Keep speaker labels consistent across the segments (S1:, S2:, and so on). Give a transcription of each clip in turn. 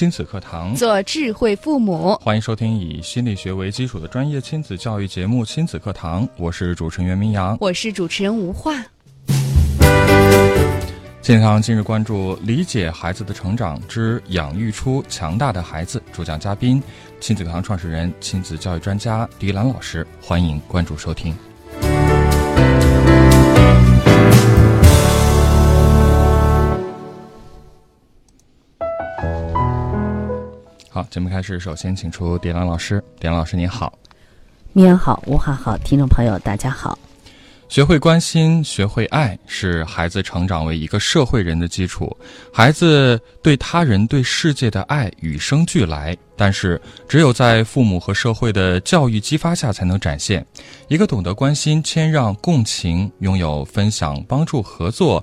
S1: 亲子课堂，
S2: 做智慧父母。
S1: 欢迎收听以心理学为基础的专业亲子教育节目《亲子课堂》，我是主持人袁明阳，
S2: 我是主持人吴化。
S1: 健康今日关注：理解孩子的成长之养育出强大的孩子。主讲嘉宾：亲子课堂创始人、亲子教育专家狄兰老师。欢迎关注收听。好，节目开始，首先请出狄兰老师。狄兰老师，您好。
S3: 明阳好，吴华好，听众朋友大家好。
S1: 学会关心，学会爱，是孩子成长为一个社会人的基础。孩子对他人、对世界的爱与生俱来，但是只有在父母和社会的教育激发下才能展现。一个懂得关心、谦让、共情，拥有分享、帮助、合作。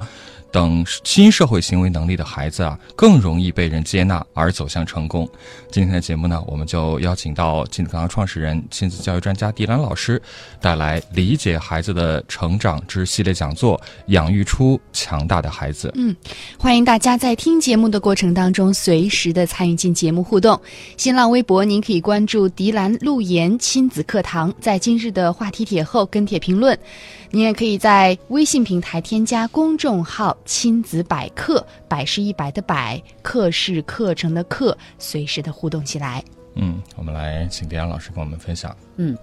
S1: 等新社会行为能力的孩子啊，更容易被人接纳而走向成功。今天的节目呢，我们就邀请到亲子课堂创始人、亲子教育专家狄兰老师，带来理解孩子的成长之系列讲座，养育出强大的孩子。
S2: 嗯，欢迎大家在听节目的过程当中，随时的参与进节目互动。新浪微博您可以关注“狄兰路言亲子课堂”，在今日的话题帖后跟帖评论。您也可以在微信平台添加公众号“亲子百课”，百是一百的百，课是课程的课，随时的互动起来。
S1: 嗯，我们来请迪安老师跟我们分享。
S3: 嗯，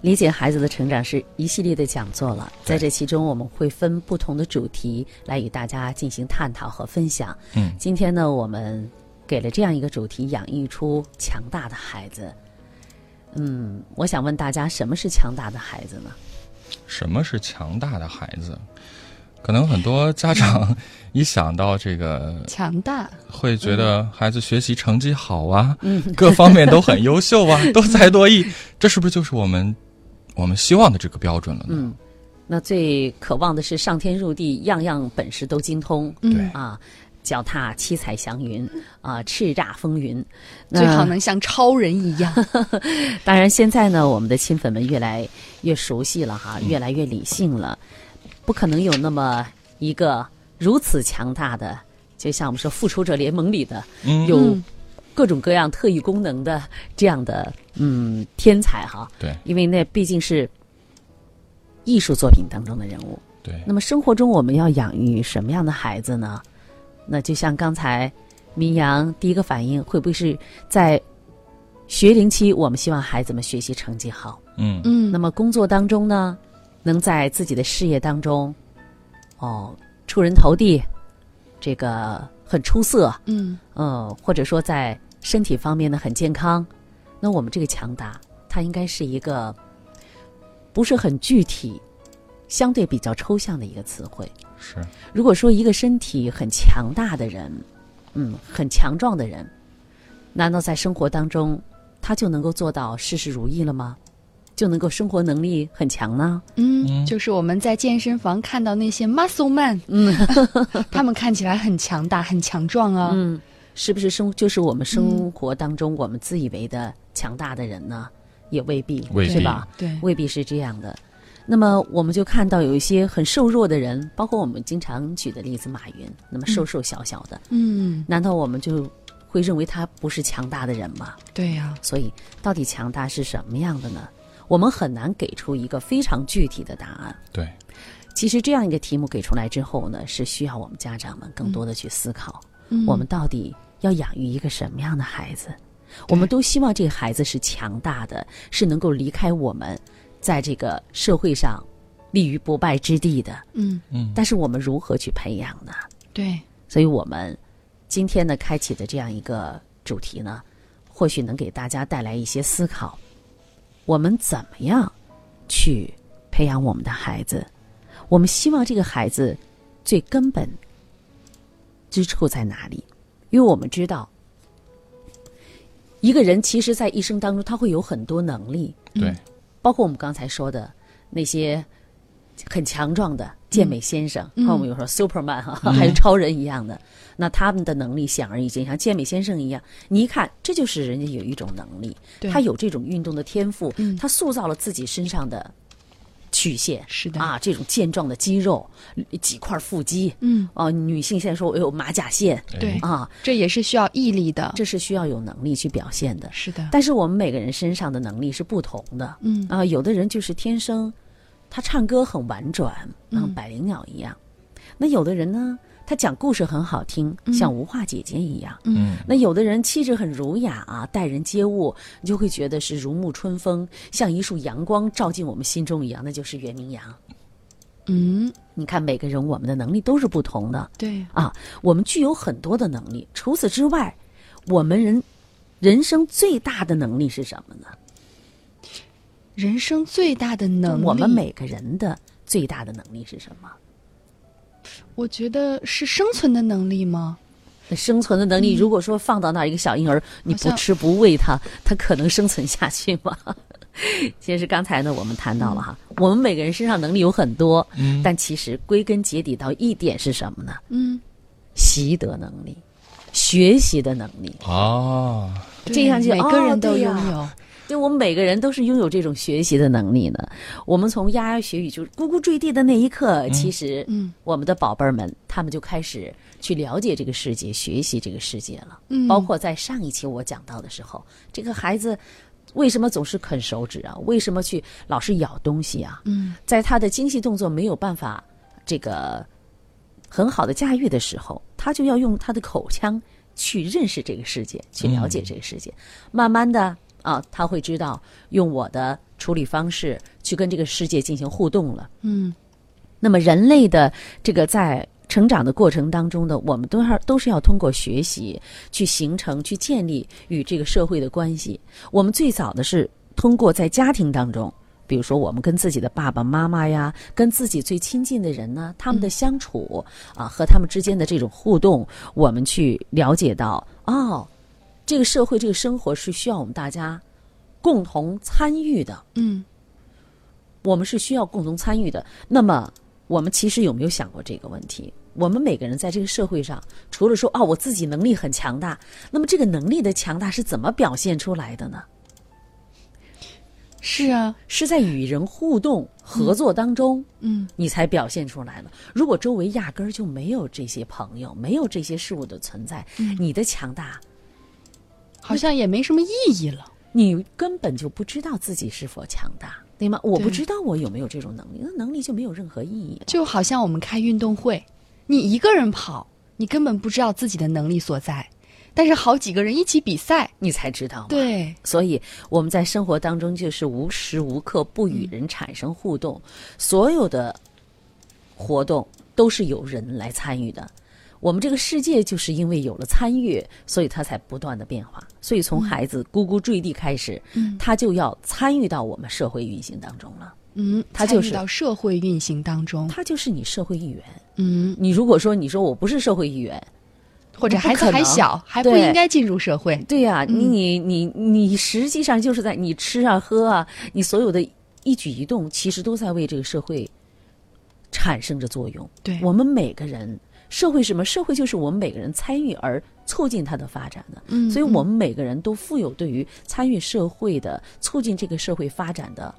S3: 理解孩子的成长是一系列的讲座了，在这其中我们会分不同的主题来与大家进行探讨和分享。
S1: 嗯，
S3: 今天呢，我们给了这样一个主题：养育出强大的孩子。嗯，我想问大家，什么是强大的孩子呢？
S1: 什么是强大的孩子？可能很多家长 一想到这个
S2: 强大，
S1: 会觉得孩子学习成绩好啊，各方面都很优秀啊，多才多艺，这是不是就是我们我们希望的这个标准了呢？
S3: 嗯，那最渴望的是上天入地，样样本事都精通，
S1: 对。
S3: 啊，脚踏七彩祥云啊，叱咤风云，
S2: 最好能像超人一样。
S3: 当然，现在呢，我们的亲粉们越来越熟悉了哈，越来越理性了，不可能有那么一个如此强大的，就像我们说《复仇者联盟》里的
S1: 嗯
S3: 有各种各样特异功能的这样的嗯天才哈。
S1: 对
S3: 因为那毕竟是艺术作品当中的人物。
S1: 对
S3: 那么生活中我们要养育什么样的孩子呢？那就像刚才明阳第一个反应，会不会是在学龄期，我们希望孩子们学习成绩好？
S1: 嗯
S2: 嗯，
S3: 那么工作当中呢，能在自己的事业当中，哦，出人头地，这个很出色，
S2: 嗯
S3: 呃，或者说在身体方面呢很健康，那我们这个强大，它应该是一个不是很具体、相对比较抽象的一个词汇。
S1: 是
S3: 如果说一个身体很强大的人，嗯，很强壮的人，难道在生活当中他就能够做到事事如意了吗？就能够生活能力很强呢？
S2: 嗯，就是我们在健身房看到那些 muscle man，嗯，他们看起来很强大、很强壮啊。
S3: 嗯，是不是生就是我们生活当中我们自以为的强大的人呢？也未必，
S1: 未必
S3: 是吧？
S2: 对，
S3: 未必是这样的。那么我们就看到有一些很瘦弱的人，包括我们经常举的例子马云，那么瘦瘦小小的，
S2: 嗯，
S3: 难道我们就会认为他不是强大的人吗？
S2: 对呀、
S3: 所以，到底强大是什么样的呢？我们很难给出一个非常具体的答案。
S1: 对
S3: 其实这样一个题目给出来之后呢，是需要我们家长们更多的去思考，
S2: 嗯
S3: 我们到底要养育一个什么样的孩子？我们都希望这个孩子是强大的，是能够离开我们，在这个社会上立于不败之地的。
S2: 嗯，
S1: 嗯
S3: 但是我们如何去培养呢？
S2: 对，
S3: 所以我们今天呢，开启的这样一个主题呢，或许能给大家带来一些思考。我们怎么样去培养我们的孩子？我们希望这个孩子最根本之处在哪里？因为我们知道，一个人其实在一生当中，他会有很多能力，
S1: 对
S3: 包括我们刚才说的那些很强壮的健美先生，和我们有时候 Superman 哈、还有超人一样的，那他们的能力显而易见，像健美先生一样，你一看这就是人家有一种能力，
S2: 对。
S3: 他有这种运动的天赋，
S2: 嗯。
S3: 他塑造了自己身上的曲线，
S2: 是的。
S3: 啊，这种健壮的肌肉，几块腹肌，
S2: 嗯，
S3: 哦、女性现在说我有马甲线，
S2: 对
S3: 啊，
S2: 这也是需要毅力的。
S3: 这是需要有能力去表现的。
S2: 是的，
S3: 但是我们每个人身上的能力是不同的，
S2: 嗯。
S3: 啊，有的人就是天生他唱歌很婉转，像
S2: 嗯
S3: 百灵鸟一样；那有的人呢，他讲故事很好听，像无话姐姐一样。
S1: 嗯
S3: 那有的人气质很儒雅啊，待人接物，你就会觉得是如沐春风，像一束阳光照进我们心中一样，那就是袁明阳。
S2: 嗯，
S3: 你看，每个人我们的能力都是不同的
S2: 对，
S3: 啊，我们具有很多的能力。除此之外，我们人人生最大的能力是什么呢？
S2: 人生最大的能力，
S3: 我们每个人的最大的能力是什么？
S2: 我觉得是生存的能力吗？
S3: 生存的能力，如果说放到那儿一个小婴儿，你不吃不喂他，他可能生存下去吗？其实刚才呢，我们谈到了哈，我们每个人身上能力有很多，
S1: 嗯
S3: 但其实归根结底到一点是什么呢？
S2: 嗯，
S3: 习得能力，学习的能力。
S1: 啊，
S3: 这样就
S2: 每个人都拥有。
S3: 对我们每个人都是拥有这种学习的能力呢。我们从牙牙学语，就是咕咕坠地的那一刻，其实，
S2: 嗯，
S3: 我们的宝贝儿们，他们就开始去了解这个世界，学习这个世界了。
S2: 嗯
S3: 包括在上一期我讲到的时候，这个孩子为什么总是啃手指啊？为什么去老是咬东西啊？
S2: 嗯，
S3: 在他的精细动作没有办法这个很好的驾驭的时候，他就要用他的口腔去认识这个世界，去了解这个世界。慢慢的啊，他会知道用我的处理方式去跟这个世界进行互动了。
S2: 嗯，
S3: 那么人类的这个在成长的过程当中呢，我们都要都是要通过学习去形成、去建立与这个社会的关系。我们最早的是通过在家庭当中。比如说，我们跟自己的爸爸妈妈呀，跟自己最亲近的人呢，他们的相处、啊，和他们之间的这种互动，我们去了解到，哦，这个社会、这个生活是需要我们大家共同参与的。
S2: 嗯，
S3: 我们是需要共同参与的。那么，我们其实有没有想过这个问题？我们每个人在这个社会上，除了说啊、我自己能力很强大，那么这个能力的强大是怎么表现出来的呢？
S2: 是啊，
S3: 是在与人互动、合作当中，
S2: 嗯，
S3: 你才表现出来了。如果周围压根儿就没有这些朋友，没有这些事物的存在，你的强大，
S2: 好像也没什么意义了。
S3: 你根本就不知道自己是否强大，对吗？我不知道我有没有这种能力，那能力就没有任何意义。
S2: 就好像我们开运动会，你一个人跑，你根本不知道自己的能力所在，但是好几个人一起比赛，
S3: 你才知道吗？
S2: 对，
S3: 所以我们在生活当中就是无时无刻不与人产生互动，所有的活动都是有人来参与的。我们这个世界就是因为有了参与，所以它才不断的变化。所以从孩子咕咕坠地开始，
S2: 嗯
S3: 他就要参与到我们社会运行当中了。
S2: 嗯，
S3: 他就是
S2: 到社会运行当中，
S3: 他就是你社会一员。
S2: 嗯，
S3: 你如果说你说我不是社会一员，
S2: 或者孩子
S3: 不可能
S2: 还小，还不应该进入社会。
S3: 对呀、你你你你实际上就是在你吃啊喝啊，你所有的一举一动，其实都在为这个社会产生着作用。
S2: 对
S3: 我们每个人，社会是什么？社会就是我们每个人参与而促进它的发展的。
S2: 嗯
S3: 所以我们每个人都富有对于参与社会的、促进这个社会发展的，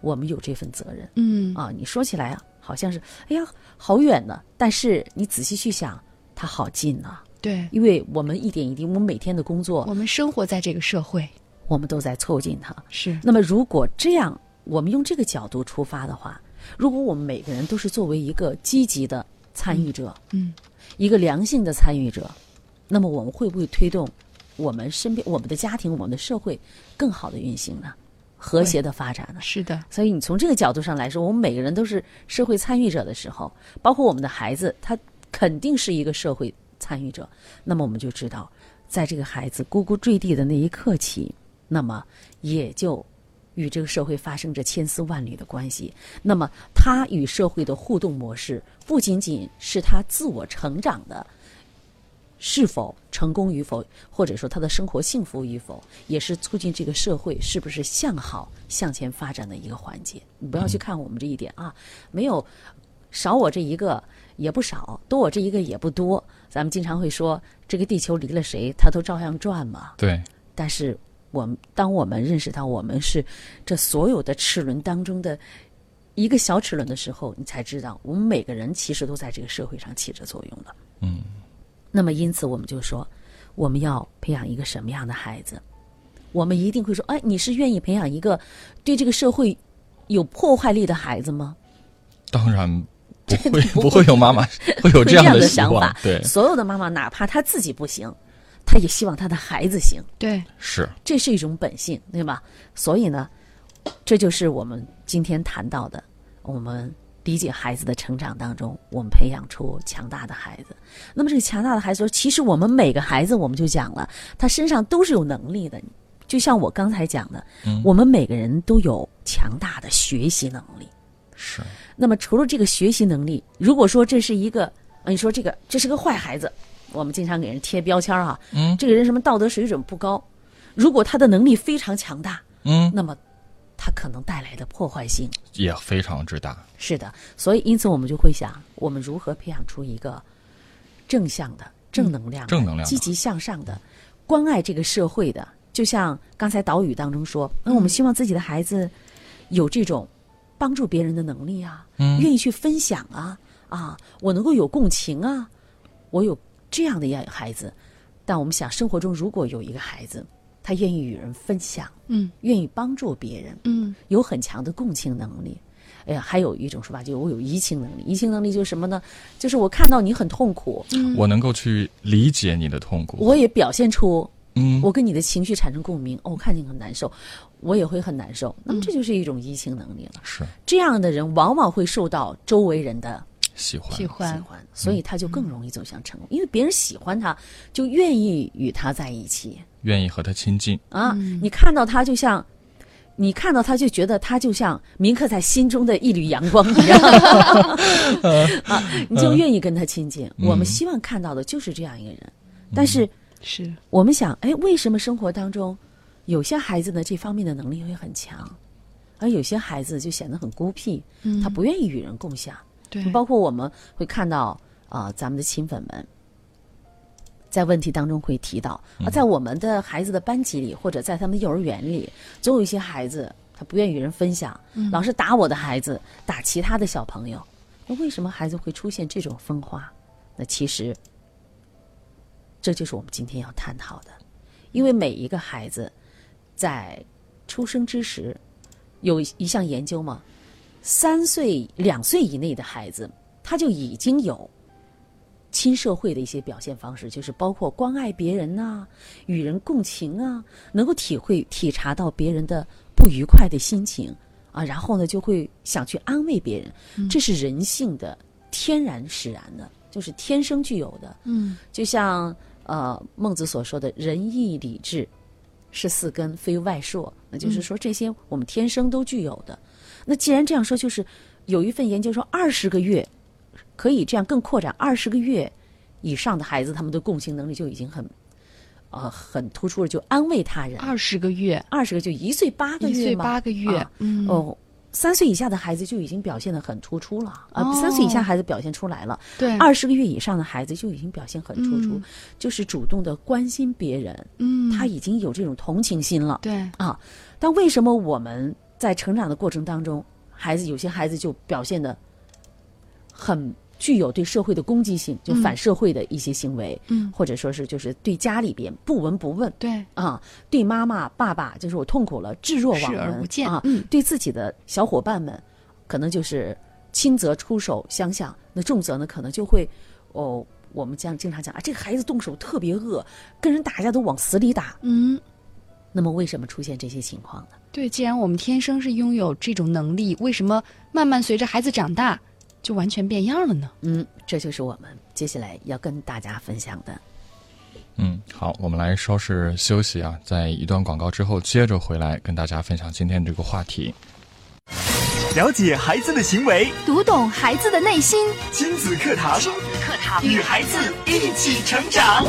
S3: 我们有这份责任。
S2: 嗯
S3: 啊，你说起来啊，好像是哎呀好远呢，但是你仔细去想，它好近啊。
S2: 对，
S3: 因为我们一点一滴，我们每天的工作，
S2: 我们生活在这个社会，
S3: 我们都在促进它。
S2: 是
S3: 那么，如果这样，我们用这个角度出发的话，如果我们每个人都是作为一个积极的参与者，
S2: 嗯，
S3: 一个良性的参与者，那么我们会不会推动我们身边、我们的家庭、我们的社会更好的运行呢？和谐的发展呢？
S2: 是的，
S3: 所以你从这个角度上来说，我们每个人都是社会参与者的时候，包括我们的孩子，他肯定是一个社会参与者。那么我们就知道，在这个孩子咕咕坠地的那一刻起，那么也就与这个社会发生着千丝万缕的关系。那么他与社会的互动模式，不仅仅是他自我成长的是否成功与否，或者说他的生活幸福与否，也是促进这个社会是不是向好向前发展的一个环节。你不要去看我们这一点啊，没有少我这一个也不少，多我这一个也不多。咱们经常会说，这个地球离了谁，它都照样转嘛。
S1: 对，
S3: 但是我们当我们认识到我们是这所有的齿轮当中的一个小齿轮的时候，你才知道我们每个人其实都在这个社会上起着作用的。
S1: 嗯。
S3: 那么，因此我们就说，我们要培养一个什么样的孩子？我们一定会说，哎，你是愿意培养一个对这个社会有破坏力的孩子吗？
S1: 当然 不会，不会有妈妈 会有这样
S3: 的
S1: 想
S3: 法。
S1: 对，
S3: 所有的妈妈，哪怕她自己不行，她也希望他的孩子行。
S2: 对，
S1: 是，
S3: 这是一种本性，对吧？所以呢，这就是我们今天谈到的，我们。理解孩子的成长当中，我们培养出强大的孩子。那么这个强大的孩子说，其实我们每个孩子，我们就讲了，他身上都是有能力的。就像我刚才讲的，我们每个人都有强大的学习能力。
S1: 是。
S3: 那么除了这个学习能力，如果说这是一个，你说这个这是个坏孩子，我们经常给人贴标签啊，嗯，这个人什么道德水准不高。如果他的能力非常强大，
S1: 嗯，
S3: 那么。他可能带来的破坏性
S1: 也非常之大。
S3: 是的，所以因此我们就会想，我们如何培养出一个正向的、正能量、
S1: 正能量、
S3: 积极向上的、关爱这个社会的。就像刚才导语当中说，那我们希望自己的孩子有这种帮助别人的能力啊，愿意去分享啊，啊，我能够有共情啊，我有这样的一孩子。但我们想，生活中如果有一个孩子，他愿意与人分享，
S2: 嗯，
S3: 愿意帮助别人，
S2: 嗯，
S3: 有很强的共情能力。哎呀，还有一种说法，就我有移情能力。移情能力就是什么呢？就是我看到你很痛苦，
S1: 我能够去理解你的痛苦，
S3: 我也表现出，
S1: 嗯，
S3: 我跟你的情绪产生共鸣。哦，我看你很难受，我也会很难受。那么这就是一种移情能力了。
S1: 是
S3: 这样的人，往往会受到周围人的。
S1: 喜欢。
S2: 喜欢。
S3: 喜欢，所以他就更容易走向成功，因为别人喜欢他，就愿意与他在一起，
S1: 愿意和他亲近。
S3: 啊！你看到他就像，你看到他就觉得他就像铭刻在心中的一缕阳光。一样啊！你就愿意跟他亲近。我们希望看到的就是这样一个人，但是
S2: 是。
S3: 我们想，哎，为什么生活当中有些孩子呢这方面的能力会很强，而有些孩子就显得很孤僻，他不愿意与人共享。
S2: 对，
S3: 包括我们会看到啊，咱们的亲粉们在问题当中会提到啊，在我们的孩子的班级里，或者在他们幼儿园里，总有一些孩子他不愿意与人分享，老是打我的孩子，打其他的小朋友。那为什么孩子会出现这种分化？那其实这就是我们今天要探讨的，因为每一个孩子在出生之时有一项研究嘛。三岁、两岁以内的孩子，他就已经有亲社会的一些表现方式，就是包括关爱别人呐，与人共情啊，能够体会、体察到别人的不愉快的心情啊，然后呢，就会想去安慰别人。这是人性的天然使然的，就是天生具有的。
S2: 嗯，
S3: 就像呃孟子所说的“仁义礼智是四根，非外铄”，那就是说这些我们天生都具有的。那既然这样说，就是有一份研究说，二十个月可以这样更扩展，二十个月以上的孩子，他们的共情能力就已经很呃很突出了，就安慰他人。
S2: 二十个月，
S3: 二十个就一岁八个月
S2: 一岁八个月，
S3: 嗯哦，三岁以下的孩子就已经表现的很突出了啊，三岁以下孩子表现出来了，
S2: 对，
S3: 二十个月以上的孩子就已经表现很突出，就是主动的关心别人，
S2: 嗯，
S3: 他已经有这种同情心了，
S2: 对
S3: 啊，但为什么我们？在成长的过程当中，孩子有些孩子就表现的很具有对社会的攻击性，就反社会的一些行为，
S2: 嗯，
S3: 或者说是就是对家里边不闻不问，
S2: 对。
S3: 啊，对妈妈爸爸就是我痛苦了置若罔闻啊，嗯，对自己的小伙伴们，可能就是轻则出手相向，那重则呢可能就会哦，我们将经常讲啊，这个孩子动手特别恶，跟人打架都往死里打，
S2: 嗯。
S3: 那么为什么出现这些情况呢？
S2: 对，既然我们天生是拥有这种能力，为什么慢慢随着孩子长大就完全变样了呢？
S3: 嗯，这就是我们接下来要跟大家分享的。
S1: 嗯，好，我们来稍事休息啊，在一段广告之后，接着回来跟大家分享今天这个话题。
S4: 了解孩子的行为，
S5: 读懂孩子的内心，
S4: 亲子课堂。
S5: 亲子课。堂，
S4: 与孩子一起成长。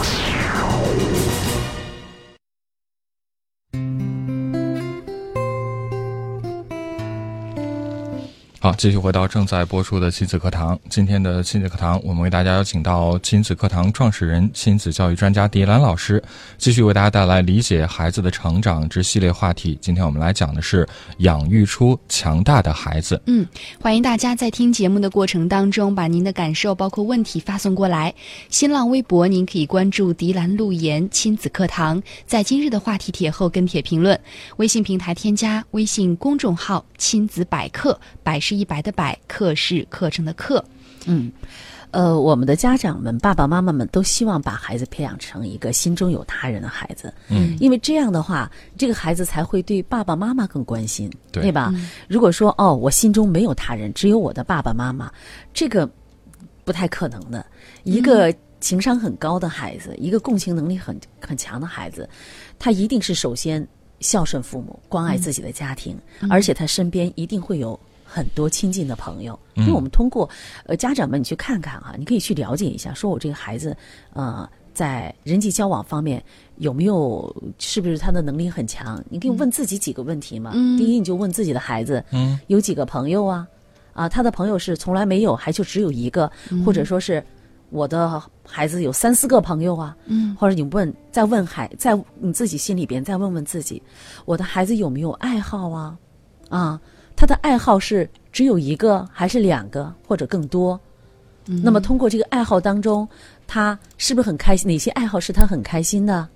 S1: 好，继续回到正在播出的亲子课堂。今天的亲子课堂，我们为大家邀请到亲子课堂创始人、亲子教育专家狄兰老师，继续为大家带来理解孩子的成长之系列话题。今天我们来讲的是养育出强大的孩子。
S2: 嗯，欢迎大家在听节目的过程当中，把您的感受包括问题发送过来。新浪微博您可以关注“迪兰路言亲子课堂”，在今日的话题帖后跟帖评论。微信平台添加微信公众号“亲子百科”，百是一百的百，课是课程的课。
S3: 嗯，呃，我们的家长们、爸爸妈妈们都希望把孩子培养成一个心中有他人的孩子。
S1: 嗯，
S3: 因为这样的话，这个孩子才会对爸爸妈妈更关心，
S1: 对
S3: 吧？如果说哦，我心中没有他人，只有我的爸爸妈妈，这个不太可能的。一个情商很高的孩子，一个共情能力很很强的孩子，他一定是首先孝顺父母，关爱自己的家庭，而且他身边一定会有。很多亲近的朋友，因为我们通过呃家长们，你去看看哈，你可以去了解一下，说我这个孩子呃在人际交往方面有没有，是不是他的能力很强？你可以问自己几个问题嘛。第一，你就问自己的孩子，
S1: 嗯，
S3: 有几个朋友啊？啊，他的朋友是从来没有，还就只有一个，或者说是我的孩子有三四个朋友啊？
S2: 嗯，
S3: 或者你问，再问孩，在你自己心里边再问问自己，我的孩子有没有爱好啊？啊？他的爱好是只有一个，还是两个，或者更多？那么通过这个爱好当中，他是不是很开心？哪些爱好是他很开心的？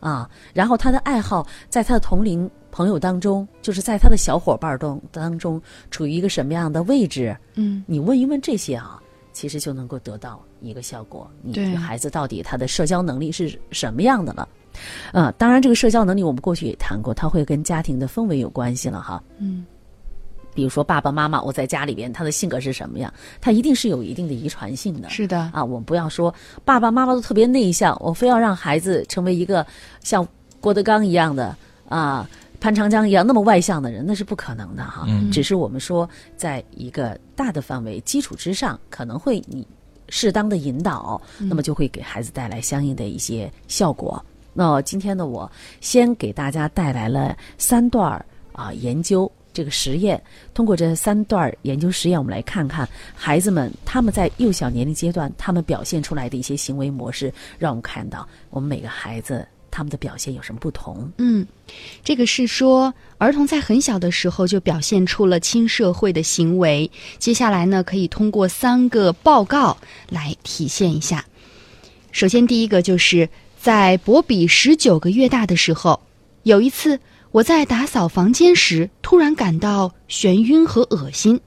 S3: 啊，然后他的爱好在他的同龄朋友当中，就是在他的小伙伴中当中处于一个什么样的位置？
S2: 嗯，
S3: 你问一问这些啊，其实就能够得到一个效果。你
S2: 对
S3: 孩子到底他的社交能力是什么样的了？呃，当然这个社交能力我们过去也谈过，他会跟家庭的氛围有关系了哈。
S2: 嗯。
S3: 比如说爸爸妈妈，我在家里边他的性格是什么样，他一定是有一定的遗传性的。
S2: 是的，
S3: 啊，我们不要说爸爸妈妈都特别内向，我非要让孩子成为一个像郭德纲一样的啊，潘长江一样那么外向的人，那是不可能的哈。
S1: 嗯
S3: 只是我们说，在一个大的范围基础之上，可能会你适当的引导，那么就会给孩子带来相应的一些效果。那今天呢，我先给大家带来了三段儿啊研究。这个实验，通过这三段研究实验，我们来看看孩子们他们在幼小年龄阶段他们表现出来的一些行为模式，让我们看到我们每个孩子他们的表现有什么不同。
S2: 嗯，这个是说儿童在很小的时候就表现出了亲社会的行为。接下来呢，可以通过三个报告来体现一下。首先，第一个就是在博比十九个月大的时候，有一次。我在打扫房间时，突然感到眩晕和恶心，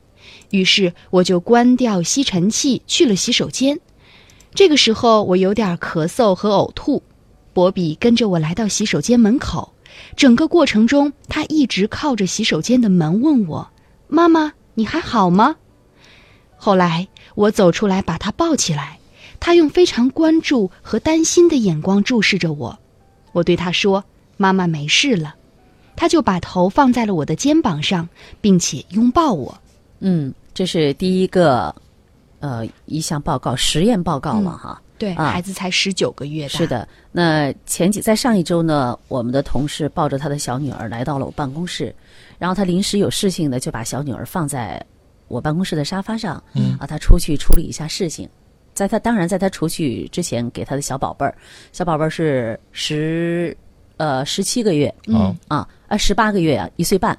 S2: 于是我就关掉吸尘器去了洗手间。这个时候，我有点咳嗽和呕吐。博比跟着我来到洗手间门口，整个过程中，他一直靠着洗手间的门问我：“妈妈，你还好吗？”后来我走出来把他抱起来，他用非常关注和担心的眼光注视着我。我对他说：“妈妈没事了。”他就把头放在了我的肩膀上，并且拥抱我。
S3: 嗯，这是第一个，呃，一项报告，实验报告了哈。
S2: 对，
S3: 啊
S2: 孩子才十九个月大。
S3: 是，的，那前几在上一周呢，我们的同事抱着他的小女儿来到了我办公室，然后他临时有事情呢，就把小女儿放在我办公室的沙发上，
S1: 嗯
S3: 啊，他出去处理一下事情。在他当然，在他出去之前，给他的小宝贝儿，小宝贝儿是十呃十七个月，
S1: 嗯，
S3: 啊，呃，十八个月啊，一岁半，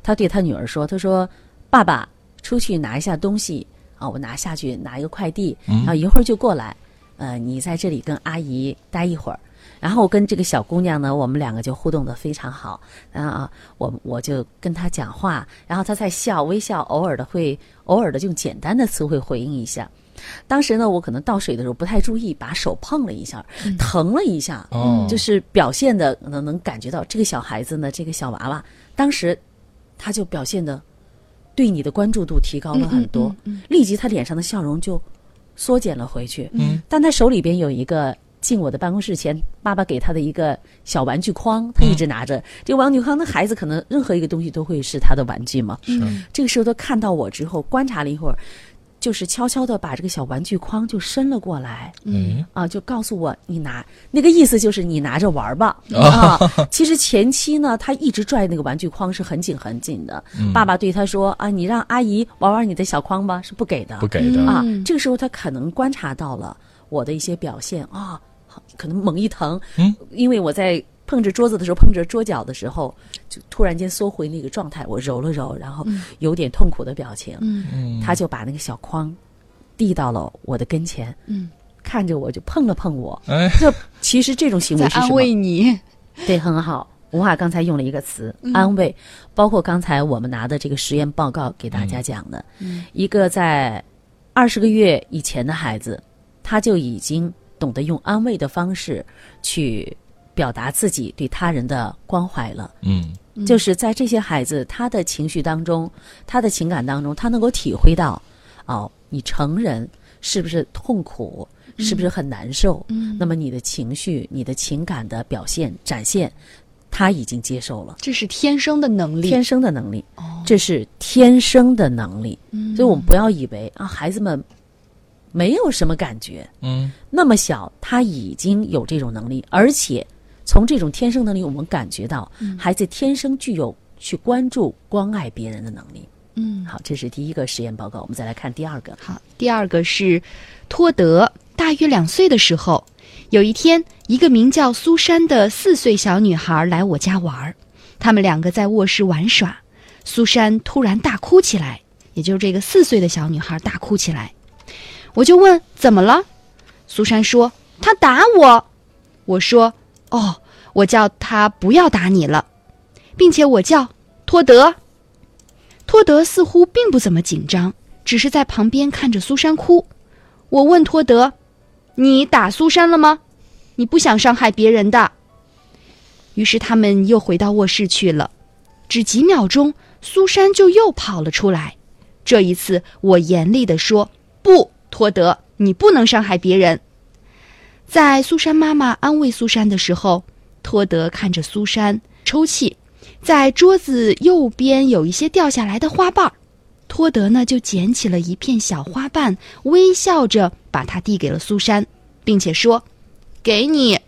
S3: 他对他女儿说：“他说，爸爸出去拿一下东西啊，我拿下去拿一个快递，然后一会儿就过来，呃，你在这里跟阿姨待一会儿。”然后跟这个小姑娘呢，我们两个就互动的非常好啊，我我就跟她讲话，然后她在笑微笑，偶尔的会偶尔的用简单的词汇回应一下。当时呢，我可能倒水的时候不太注意，把手碰了一下，疼了一下，
S1: 哦。
S3: 就是表现的能能感觉到这个小孩子呢，这个小娃娃，当时他就表现的对你的关注度提高了很多，立即他脸上的笑容就缩减了回去。
S1: 嗯，
S3: 但他手里边有一个进我的办公室前，爸爸给他的一个小玩具筐，他一直拿着。这个玩具筐，那孩子可能任何一个东西都会是他的玩具嘛。
S1: 嗯，
S3: 这个时候他看到我之后，观察了一会儿，就是悄悄的把这个小玩具筐就伸了过来，
S1: 嗯
S3: 啊，就告诉我你拿那个意思就是你拿着玩儿吧啊。其实前期呢，他一直拽那个玩具筐是很紧很紧的。爸爸对他说啊，你让阿姨玩玩你的小筐吧，是不给的，
S1: 不给的。
S3: 啊。这个时候他可能观察到了我的一些表现啊，好可能猛一疼，
S1: 嗯，
S3: 因为我在。碰着桌子的时候，碰着桌角的时候，就突然间缩回那个状态。我揉了揉，然后有点痛苦的表情。
S1: 嗯
S3: 他就把那个小筐递到了我的跟前，
S2: 嗯，
S3: 看着我就碰了碰我。
S1: 哎，
S3: 这其实这种行为是安？
S2: 慰你。
S3: 对，很好。吴华刚才用了一个词“安慰”，包括刚才我们拿的这个实验报告给大家讲的，一个在二十个月以前的孩子，他就已经懂得用安慰的方式去表达自己对他人的关怀了。
S1: 嗯。
S3: 就是在这些孩子他的情绪当中，他的情感当中，他能够体会到，哦，你成人是不是痛苦，是不是很难受？嗯，那么你的情绪、你的情感的表现展现，他已经接受了，
S2: 这是天生的能力。
S3: 天生的能力，哦。这是天生的能力。所以我们不要以为啊，孩子们没有什么感觉，
S1: 嗯。
S3: 那么小他已经有这种能力，而且从这种天生能力，我们感觉到孩子天生具有去关注、关爱别人的能力。
S2: 嗯，
S3: 好，这是第一个实验报告。我们再来看第二个。
S2: 好，第二个是托德，大约两岁的时候，有一天，一个名叫苏珊的四岁小女孩来我家玩儿，他们两个在卧室玩耍，苏珊突然大哭起来，也就是这个四岁的小女孩大哭起来，我就问怎么了，苏珊说她打我，我说哦，我叫他不要打你了，并且我叫托德。托德似乎并不怎么紧张，只是在旁边看着苏珊哭。我问托德：“你打苏珊了吗？你不想伤害别人的。”于是他们又回到卧室去了。只几秒钟，苏珊就又跑了出来。这一次，我严厉地说：“不，托德，你不能伤害别人。”在苏珊妈妈安慰苏珊的时候，托德看着苏珊抽泣。在桌子右边有一些掉下来的花瓣，托德呢就捡起了一片小花瓣，微笑着把它递给了苏珊，并且说：“给你。”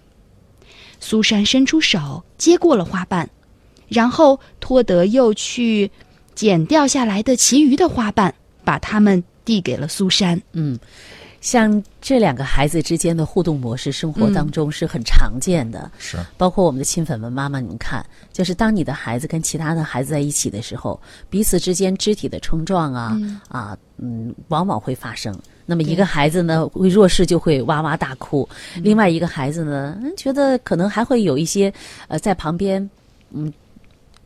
S2: 苏珊伸出手接过了花瓣，然后托德又去捡掉下来的其余的花瓣，把它们递给了苏珊。
S3: 嗯，像这两个孩子之间的互动模式，生活当中是很常见的。
S1: 是
S3: 包括我们的亲粉们，妈妈，你们看，就是当你的孩子跟其他的孩子在一起的时候，彼此之间肢体的冲撞啊，啊，嗯，往往会发生。那么一个孩子呢，会弱势就会哇哇大哭；另外一个孩子呢，嗯觉得可能还会有一些呃在旁边，嗯。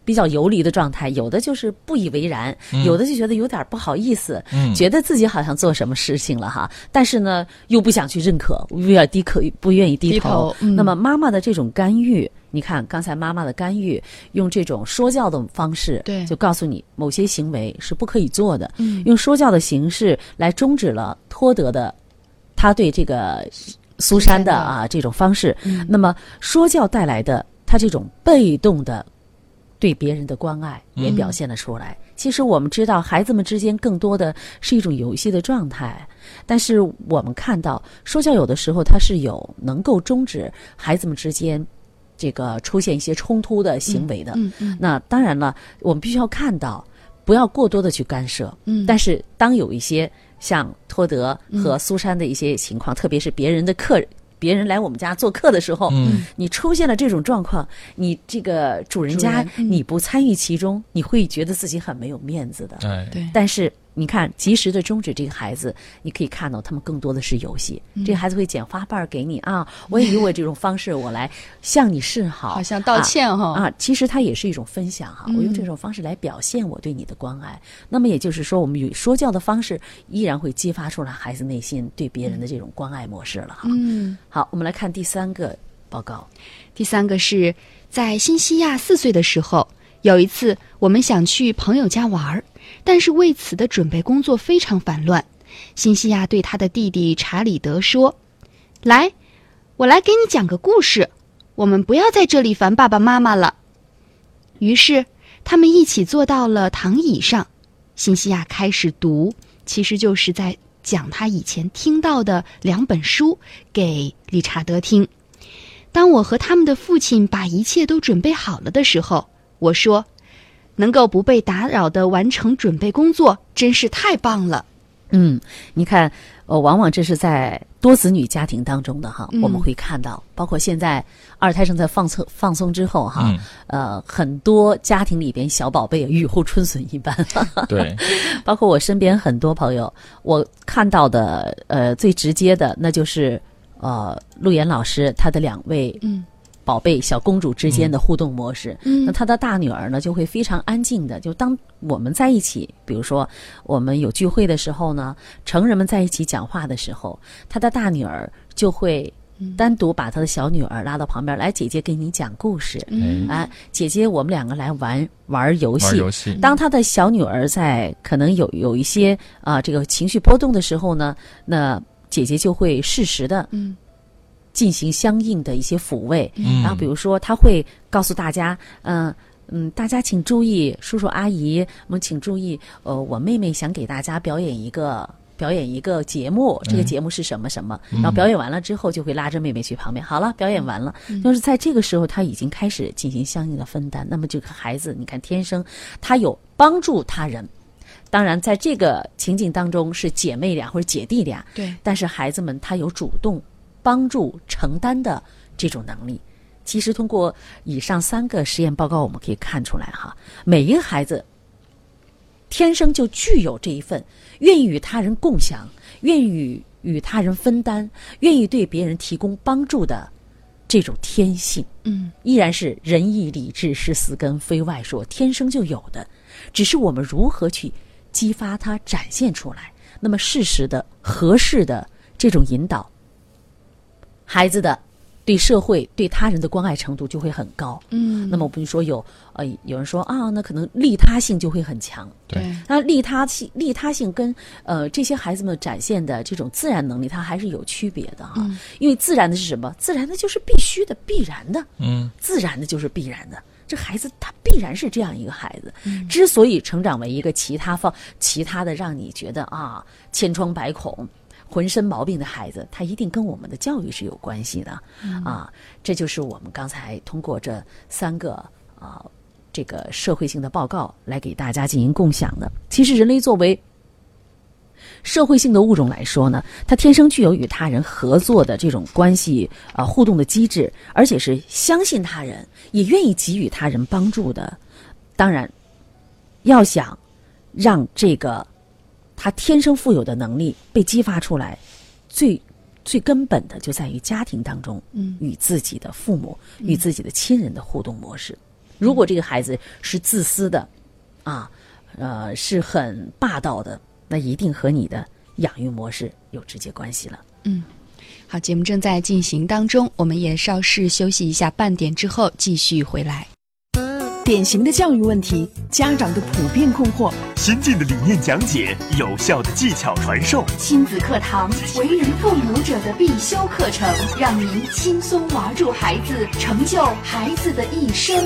S3: 比较游离的状态，有的就是不以为然，有的就觉得有点不好意思，
S1: 嗯。
S3: 觉得自己好像做什么事情了哈，但是呢又不想去认可，不愿意低可不愿意低
S2: 低头嗯。
S3: 那么妈妈的这种干预，你看刚才妈妈的干预，用这种说教的方式，
S2: 对。
S3: 就告诉你某些行为是不可以做的，
S2: 嗯。
S3: 用说教的形式来终止了托德的他对这个苏珊的
S2: 苏珊的。
S3: 啊这种方式。
S2: 嗯。
S3: 那么说教带来的他这种被动的对别人的关爱也表现了出来。其实我们知道，孩子们之间更多的是一种游戏的状态，但是我们看到说教有的时候它是有能够终止孩子们之间这个出现一些冲突的行为的。
S2: 嗯嗯
S3: 那当然了，我们必须要看到，不要过多的去干涉。
S2: 嗯
S3: 但是当有一些像托德和苏珊的一些情况，特别是别人的客人。别人来我们家做客的时候，
S1: 嗯。
S3: 你出现了这种状况，你这个主人家
S2: 主人嗯。
S3: 你不参与其中，你会觉得自己很没有面子的。
S1: 哎，
S2: 对，
S3: 但是你看，及时的终止这个孩子，你可以看到他们更多的是游戏。
S2: 嗯
S3: 这个孩子会捡花瓣儿给你啊，我也以我这种方式，我来向你示好，
S2: 好像道歉哈、
S3: 啊，其实它也是一种分享哈。我用这种方式来表现我对你的关爱。那么也就是说，我们与说教的方式，依然会激发出来孩子内心对别人的这种关爱模式了哈。
S2: 嗯。
S3: 好，我们来看第三个报告。
S2: 第三个是在新西亚四岁的时候，有一次我们想去朋友家玩儿，但是为此的准备工作非常烦乱。新西亚对他的弟弟查理德说：“来，我来给你讲个故事，我们不要在这里烦爸爸妈妈了。”于是他们一起坐到了躺椅上，新西亚开始读其实就是在讲他以前听到的两本书给理查德听。当我和他们的父亲把一切都准备好了的时候，我说：“能够不被打扰的完成准备工作，真是太棒了。”
S3: 嗯，你看，呃，往往这是在多子女家庭当中的哈，
S2: 嗯。
S3: 我们会看到，包括现在二胎正在放松放松之后哈，
S1: 嗯。
S3: 呃，很多家庭里边小宝贝雨后春笋一般，
S1: 对，
S3: 包括我身边很多朋友，我看到的呃最直接的那就是呃陆岩老师他的两位
S2: 嗯
S3: 宝贝小公主之间的互动模式。
S2: 嗯
S3: 那她的大女儿呢，就会非常安静的，就当我们在一起，比如说我们有聚会的时候呢，成人们在一起讲话的时候，她的大女儿就会单独把他的小女儿拉到旁边来，姐姐给你讲故事。
S1: 嗯，
S3: 啊，姐姐，我们两个来玩玩游戏。
S1: 玩游戏，
S3: 当他的小女儿在可能有有一些啊、这个情绪波动的时候呢，那姐姐就会适时的
S2: 嗯
S3: 进行相应的一些抚慰。
S1: 嗯
S3: 然后比如说，他会告诉大家，嗯、嗯，大家请注意，叔叔阿姨，我们请注意，呃，我妹妹想给大家表演一个。表演一个节目，这个节目是什么什么？然后表演完了之后，就会拉着妹妹去旁边。好了，表演完了，就是在这个时候，他已经开始进行相应的分担。那么这个孩子，你看天生他有帮助他人，当然在这个情景当中是姐妹俩或者姐弟俩，
S2: 对，
S3: 但是孩子们他有主动帮助承担的这种能力。其实通过以上三个实验报告，我们可以看出来哈，每一个孩子天生就具有这一份愿意与他人共享、愿意与与他人分担、愿意对别人提供帮助的这种天性。
S2: 嗯
S3: 依然是仁义礼智是四根，非外说，天生就有的，只是我们如何去激发它、展现出来。那么适时的、合适的这种引导，孩子的对社会、对他人的关爱程度就会很高。
S2: 嗯，
S3: 那么，比如说有呃，有人说啊，那可能利他性就会很强。
S1: 对
S2: 对，
S3: 那利他性、利他性跟呃这些孩子们展现的这种自然能力，它还是有区别的哈。因为自然的是什么？自然的就是必须的、必然的。
S1: 嗯
S3: 自然的就是必然的。这孩子他必然是这样一个孩子，之所以成长为一个其他方其他的让你觉得啊千疮百孔、浑身毛病的孩子，他一定跟我们的教育是有关系的、啊。这就是我们刚才通过这三个啊这个社会性的报告来给大家进行共享的。其实人类作为社会性的物种来说呢，它天生具有与他人合作的这种关系啊、互动的机制，而且是相信他人，也愿意给予他人帮助的。当然，要想让这个他天生富有的能力被激发出来，最最根本的就在于家庭当中，
S2: 嗯
S3: 与自己的父母、与自己的亲人的互动模式。如果这个孩子是自私的，啊，呃，是很霸道的，那一定和你的养育模式有直接关系了。
S2: 嗯好，节目正在进行当中，我们也稍事休息一下，半点之后继续回来。
S4: 典型的教育问题，家长的普遍困惑，先进的理念讲解，有效的技巧传授。
S5: 亲子课堂，为人父母者的必修课程，让您轻松玩住孩子，成就孩子的一生。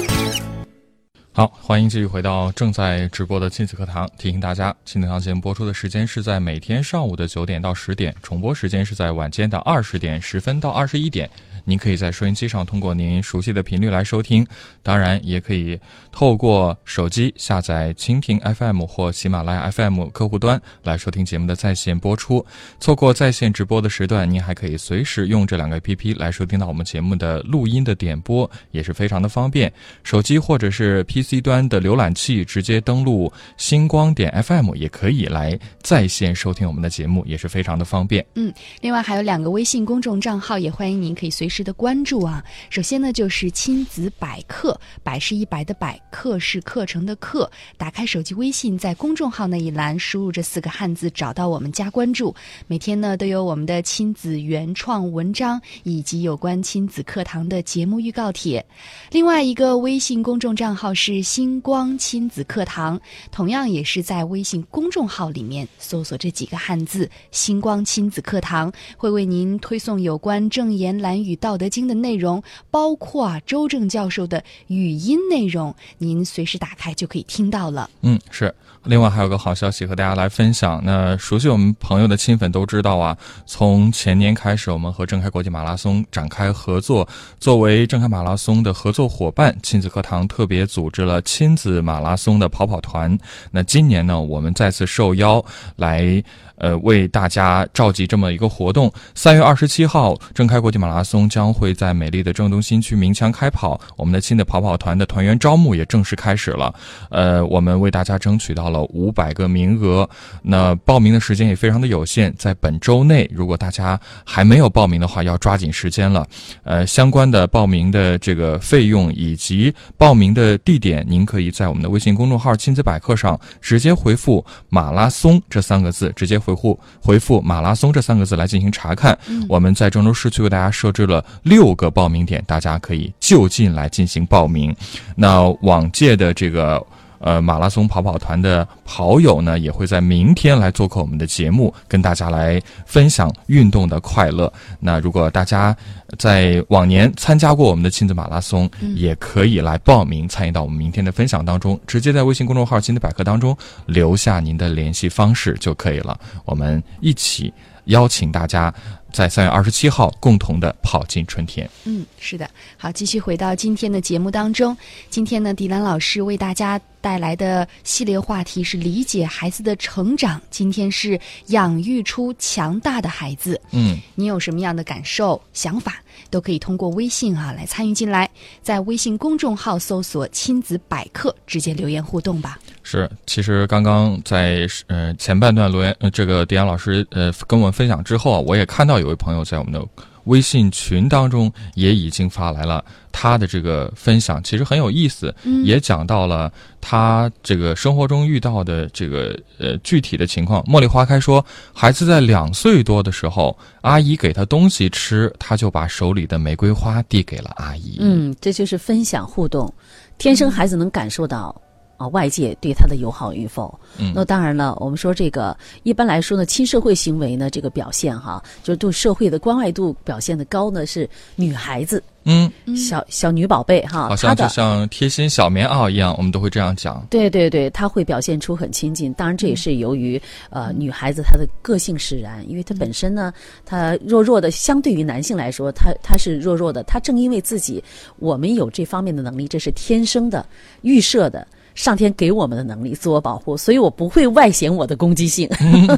S1: 好，欢迎继续回到正在直播的亲子课堂。提醒大家，亲子课堂节目播出的时间是在每天上午的九点到十点，重播时间是在晚间的二十点十分到二十一点。您可以在收音机上通过您熟悉的频率来收听，当然也可以透过手机下载蜻蜓 FM 或喜马拉雅 FM 客户端来收听节目的在线播出。错过在线直播的时段，您还可以随时用这两个 APP 来收听到我们节目的录音的点播，也是非常的方便。手机或者是 PC 端的浏览器直接登录星光点 FM 也可以来在线收听我们的节目，也是非常的方便。
S2: 嗯另外还有两个微信公众账号，也欢迎您可以随时的关注啊。首先呢，就是亲子百科，百是一百的百，课是课程的课。打开手机微信，在公众号那一栏输入这四个汉字，找到我们加关注。每天呢都有我们的亲子原创文章以及有关亲子课堂的节目预告帖。另外一个微信公众账号是星光亲子课堂，同样也是在微信公众号里面搜索这几个汉字“星光亲子课堂”，会为您推送有关正言蓝语道德经》的内容，包括啊周正教授的语音内容，您随时打开就可以听到了。
S1: 嗯，是。另外还有个好消息和大家来分享。那熟悉我们朋友的亲粉都知道啊，从前年开始，我们和正开国际马拉松展开合作。作为正开马拉松的合作伙伴，亲子课堂特别组织了亲子马拉松的跑跑团。那今年呢，我们再次受邀来。呃，为大家召集这么一个活动，三月二十七号，正开国际马拉松将会在美丽的郑东新区鸣枪开跑。我们的亲子跑跑团的团员招募也正式开始了。呃，我们为大家争取到了五百个名额。那报名的时间也非常的有限，在本周内，如果大家还没有报名的话，要抓紧时间了。呃，相关的报名的这个费用以及报名的地点，您可以在我们的微信公众号“亲子百科”上直接回复“马拉松”这三个字，直接回。回复回复马拉松这三个字来进行查看。我们在郑州市区为大家设置了六个报名点，大家可以就近来进行报名。那往届的这个。呃，马拉松跑跑团的跑友呢，也会在明天来做客我们的节目，跟大家来分享运动的快乐。那如果大家在往年参加过我们的亲子马拉松，也可以来报名参与到我们明天的分享当中，直接在微信公众号“亲子百科”当中留下您的联系方式就可以了。我们一起邀请大家。在三月二十七号，共同的跑进春天。
S2: 嗯，是的。好，继续回到今天的节目当中。今天呢，迪兰老师为大家带来的系列话题是理解孩子的成长。今天是养育出强大的孩子。
S1: 嗯，
S2: 你有什么样的感受、想法，都可以通过微信啊来参与进来，在微信公众号搜索“亲子百科”，直接留言互动吧。
S1: 是，其实刚刚在呃前半段留言，呃这个迪安老师呃跟我们分享之后啊，我也看到有位朋友在我们的微信群当中也已经发来了他的这个分享，其实很有意思，也讲到了他这个生活中遇到的这个呃具体的情况。茉莉花开说，孩子在两岁多的时候，阿姨给他东西吃，他就把手里的玫瑰花递给了阿姨。
S3: 嗯，这就是分享互动，天生孩子能感受到。啊，外界对他的友好与否？
S1: 嗯，
S3: 那当然了。我们说这个一般来说呢，亲社会行为呢，这个表现哈，就是对社会的关爱度表现的高呢，是女孩子。
S1: 嗯，
S3: 小小女宝贝哈，
S1: 好像就像贴心小棉袄一样，我们都会这样讲。
S3: 对对对，她会表现出很亲近。当然，这也是由于呃女孩子她的个性使然，因为她本身呢，她弱弱的，相对于男性来说，她她是弱弱的。她正因为自己我们有这方面的能力，这是天生的预设的。上天给我们的能力，自我保护，所以我不会外显我的攻击性，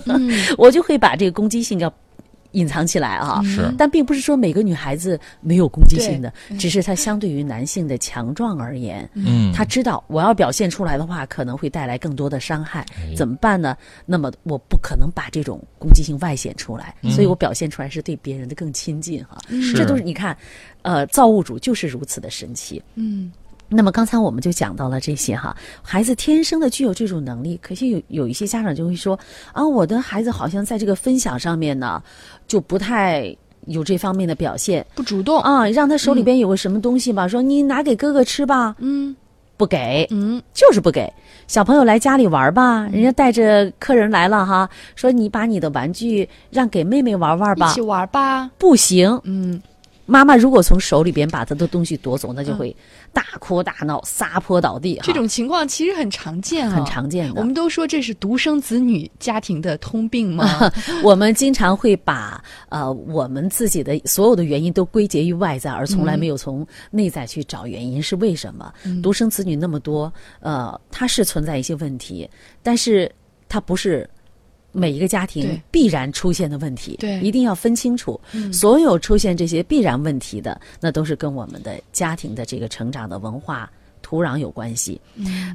S3: 我就会把这个攻击性要隐藏起来啊。
S1: 是，
S3: 但并不是说每个女孩子没有攻击性的，只是她相对于男性的强壮而言，
S1: 嗯，
S3: 她知道我要表现出来的话，可能会带来更多的伤害，怎么办呢？那么我不可能把这种攻击性外显出来，所以我表现出来是对别人的更亲近哈。这都是你看，呃，造物主就是如此的神奇，
S2: 嗯。
S3: 那么刚才我们就讲到了这些哈，孩子天生的具有这种能力，可惜有有一些家长就会说啊，我的孩子好像在这个分享上面呢，就不太有这方面的表现，
S2: 不主动。
S3: 啊，让他手里边有个什么东西吧，说你拿给哥哥吃吧，
S2: 嗯，
S3: 不给，
S2: 嗯，
S3: 就是不给。小朋友来家里玩吧，人家带着客人来了哈，说你把你的玩具让给妹妹玩玩吧，
S2: 一起玩吧，
S3: 不行，
S2: 嗯。
S3: 妈妈如果从手里边把他的东西夺走，那就会大哭大闹、撒泼倒地。
S2: 这种情况其实很常见啊，
S3: 很常见的。
S2: 我们都说这是独生子女家庭的通病嘛。
S3: 我们经常会把呃我们自己的所有的原因都归结于外在，而从来没有从内在去找原因是为什么。独生子女那么多，呃，他是存在一些问题，但是他不是。每一个家庭必然出现的问题，
S2: 对，
S3: 一定要分清楚。所有出现这些必然问题的，那都是跟我们的家庭的这个成长的文化土壤有关系。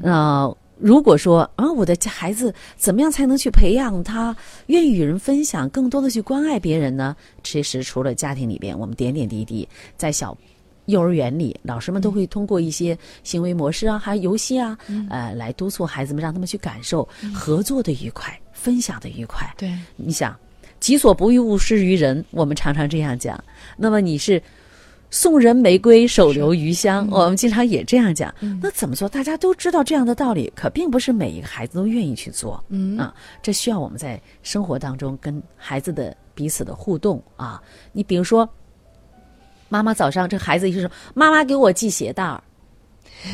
S3: 那如果说啊，我的孩子怎么样才能去培养他愿意与人分享，更多的去关爱别人呢？其实除了家庭里边，我们点点滴滴，在小幼儿园里，老师们都会通过一些行为模式啊，还有游戏啊，呃，来督促孩子们，让他们去感受合作的愉快。分享的愉快，
S2: 对，
S3: 你想，己所不欲，勿施于人。我们常常这样讲。那么你是送人玫瑰，手留余香。我们经常也这样讲。那怎么做？大家都知道这样的道理，可并不是每一个孩子都愿意去做。
S2: 嗯
S3: 啊，这需要我们在生活当中跟孩子的彼此的互动啊。你比如说，妈妈早上这孩子一说：“妈妈给我系鞋带儿。”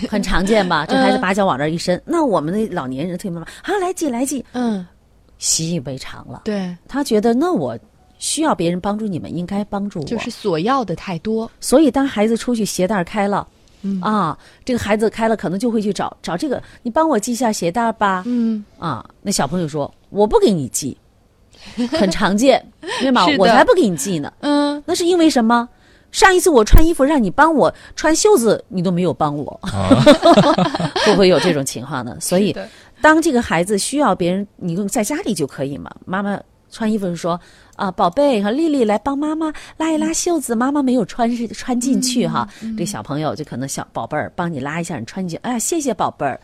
S3: 很常见吧？这孩子把脚往这儿一伸，那我们的老年人特别妈妈啊，来系来系，
S2: 嗯，
S3: 习以为常了。
S2: 对，
S3: 他觉得那我需要别人帮助，你们应该帮助我，
S2: 就是索要的太多。
S3: 所以当孩子出去鞋带开了，嗯啊，这个孩子开了，可能就会去找找这个，你帮我系一下鞋带吧。
S2: 嗯
S3: 啊，那小朋友说我不给你系，很常见，对吗我才不给你系呢。
S2: 嗯，
S3: 那是因为什么？上一次我穿衣服让你帮我穿袖子，你都没有帮我，会不会有这种情况呢？所以，
S2: 的
S3: 当这个孩子需要别人，你用在家里就可以嘛。妈妈穿衣服时说啊，宝贝和丽丽来帮妈妈拉一拉袖子，妈妈没有穿穿进去哈。这小朋友就可能小宝贝儿帮你拉一下，你穿进去，哎呀，谢谢宝贝儿。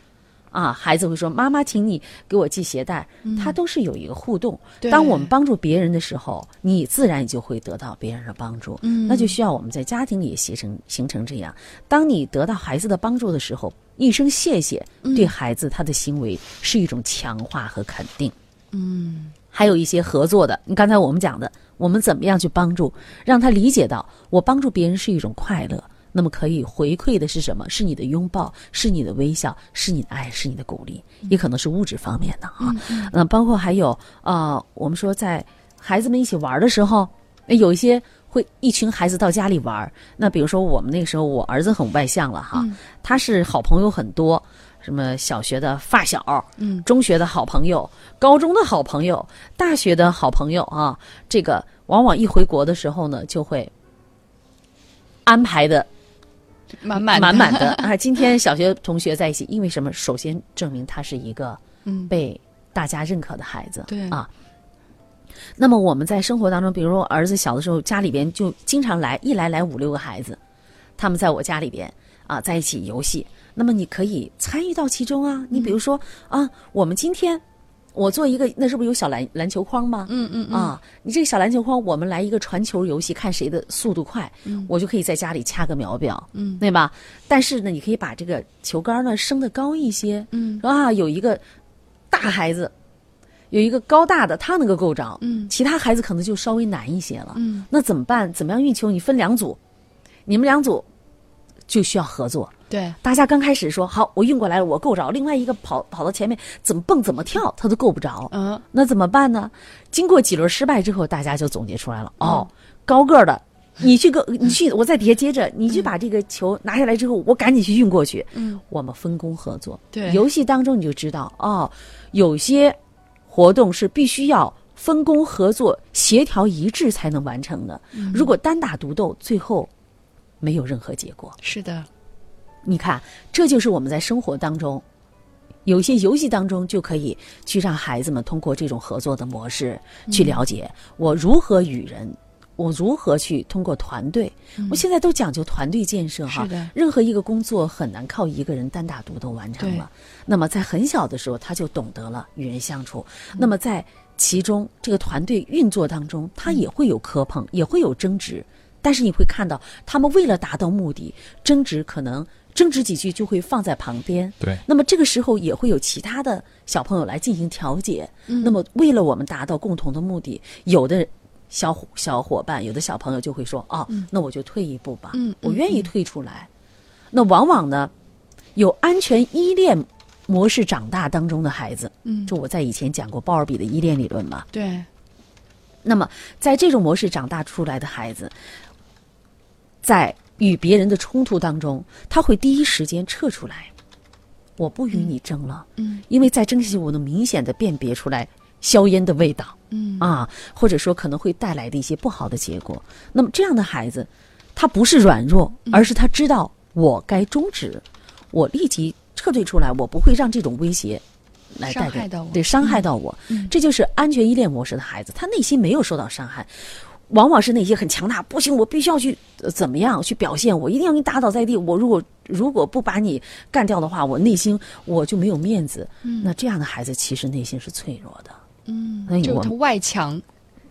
S3: 啊，孩子会说：“妈妈，请你给我系鞋带。”他都是有一个互动。当我们帮助别人的时候，你自然也就会得到别人的帮助。
S2: 嗯
S3: 那就需要我们在家庭里也形成形成这样。当你得到孩子的帮助的时候，一声谢谢，对孩子他的行为是一种强化和肯定。
S2: 嗯，
S3: 还有一些合作的，你刚才我们讲的，我们怎么样去帮助，让他理解到我帮助别人是一种快乐。那么可以回馈的是什么？是你的拥抱，是你的微笑，是你的爱，是你的鼓励，也可能是物质方面的啊。那、包括还有呃，我们说在孩子们一起玩的时候，那有一些会一群孩子到家里玩。那比如说我们那个时候，我儿子很外向了哈，他是好朋友很多，什么小学的发小，
S2: 嗯，
S3: 中学的好朋友，高中的好朋友，大学的好朋友啊。这个往往一回国的时候呢，就会安排的
S2: 满满
S3: 满满的 啊！今天小学同学在一起，因为什么？首先证明他是一个
S2: 嗯
S3: 被大家认可的孩子，
S2: 对
S3: 啊。那么我们在生活当中，比如说我儿子小的时候，家里边就经常来，一来来五六个孩子，他们在我家里边啊在一起游戏。那么你可以参与到其中啊。你比如说、啊，我们今天我做一个，那是不是有小篮篮球框吗？
S2: 嗯嗯嗯
S3: 啊，你这个小篮球框，我们来一个传球游戏，看谁的速度快，我就可以在家里掐个秒表，
S2: 嗯
S3: 对吧？但是呢，你可以把这个球杆呢升得高一些，
S2: 嗯
S3: 说啊，有一个大孩子，有一个高大的，他能够够着，
S2: 嗯
S3: 其他孩子可能就稍微难一些了，
S2: 嗯
S3: 那怎么办？怎么样运球？你分两组，你们两组就需要合作。
S2: 对，
S3: 大家刚开始说好，我运过来了，我够着，另外一个跑跑到前面，怎么蹦怎么跳，他都够不着。
S2: 嗯
S3: 那怎么办呢？经过几轮失败之后，大家就总结出来
S2: 嗯
S3: 了。哦，高个儿的，你去个，你去，我在底下接着，你去把这个球拿下来之后，我赶紧去运过去。
S2: 嗯，
S3: 我们分工合作。
S2: 对
S3: 游戏当中你就知道哦，有些活动是必须要分工合作、协调一致才能完成的。
S2: 嗯
S3: 如果单打独斗，最后没有任何结果。
S2: 是的，
S3: 你看，这就是我们在生活当中，有一些游戏当中就可以去让孩子们通过这种合作的模式去了解我如何与人。我如何去通过团队？我现在都讲究团队建设哈
S2: 是的，
S3: 任何一个工作很难靠一个人单打独斗完成了。那么在很小的时候，他就懂得了与人相处。那么在其中这个团队运作当中，他也会有磕碰，也会有争执。但是你会看到，他们为了达到目的，争执可能争执几句就会放在旁边。
S1: 对
S3: 那么这个时候也会有其他的小朋友来进行调解。那么为了我们达到共同的目的，有的小伙小伙伴，有的小朋友就会说：“哦，那我就退一步吧，
S2: 嗯
S3: 我愿意退出来。那往往呢，有安全依恋模式长大当中的孩子，
S2: 嗯
S3: 就我在以前讲过鲍尔比的依恋理论嘛。
S2: 对，
S3: 那么在这种模式长大出来的孩子，在与别人的冲突当中，他会第一时间撤出来，我不与你争了，
S2: 嗯
S3: 因为在争气，我能明显的辨别出来硝烟的味道。
S2: 嗯
S3: 啊，或者说可能会带来的一些不好的结果。那么这样的孩子，他不是软弱，而是他知道我该终止，我立即撤退出来，我不会让这种威胁来带给
S2: 我
S3: 对伤害到我。
S2: 嗯
S3: 这就是安全依恋模式的孩子，他内心没有受到伤害。往往是那些很强大，不行，我必须要去、呃怎么样去表现，我一定要给你打倒在地。我如果如果不把你干掉的话，我内心我就没有面子。那这样的孩子其实内心是脆弱的。
S2: 嗯
S3: 那，我
S2: 就他外强，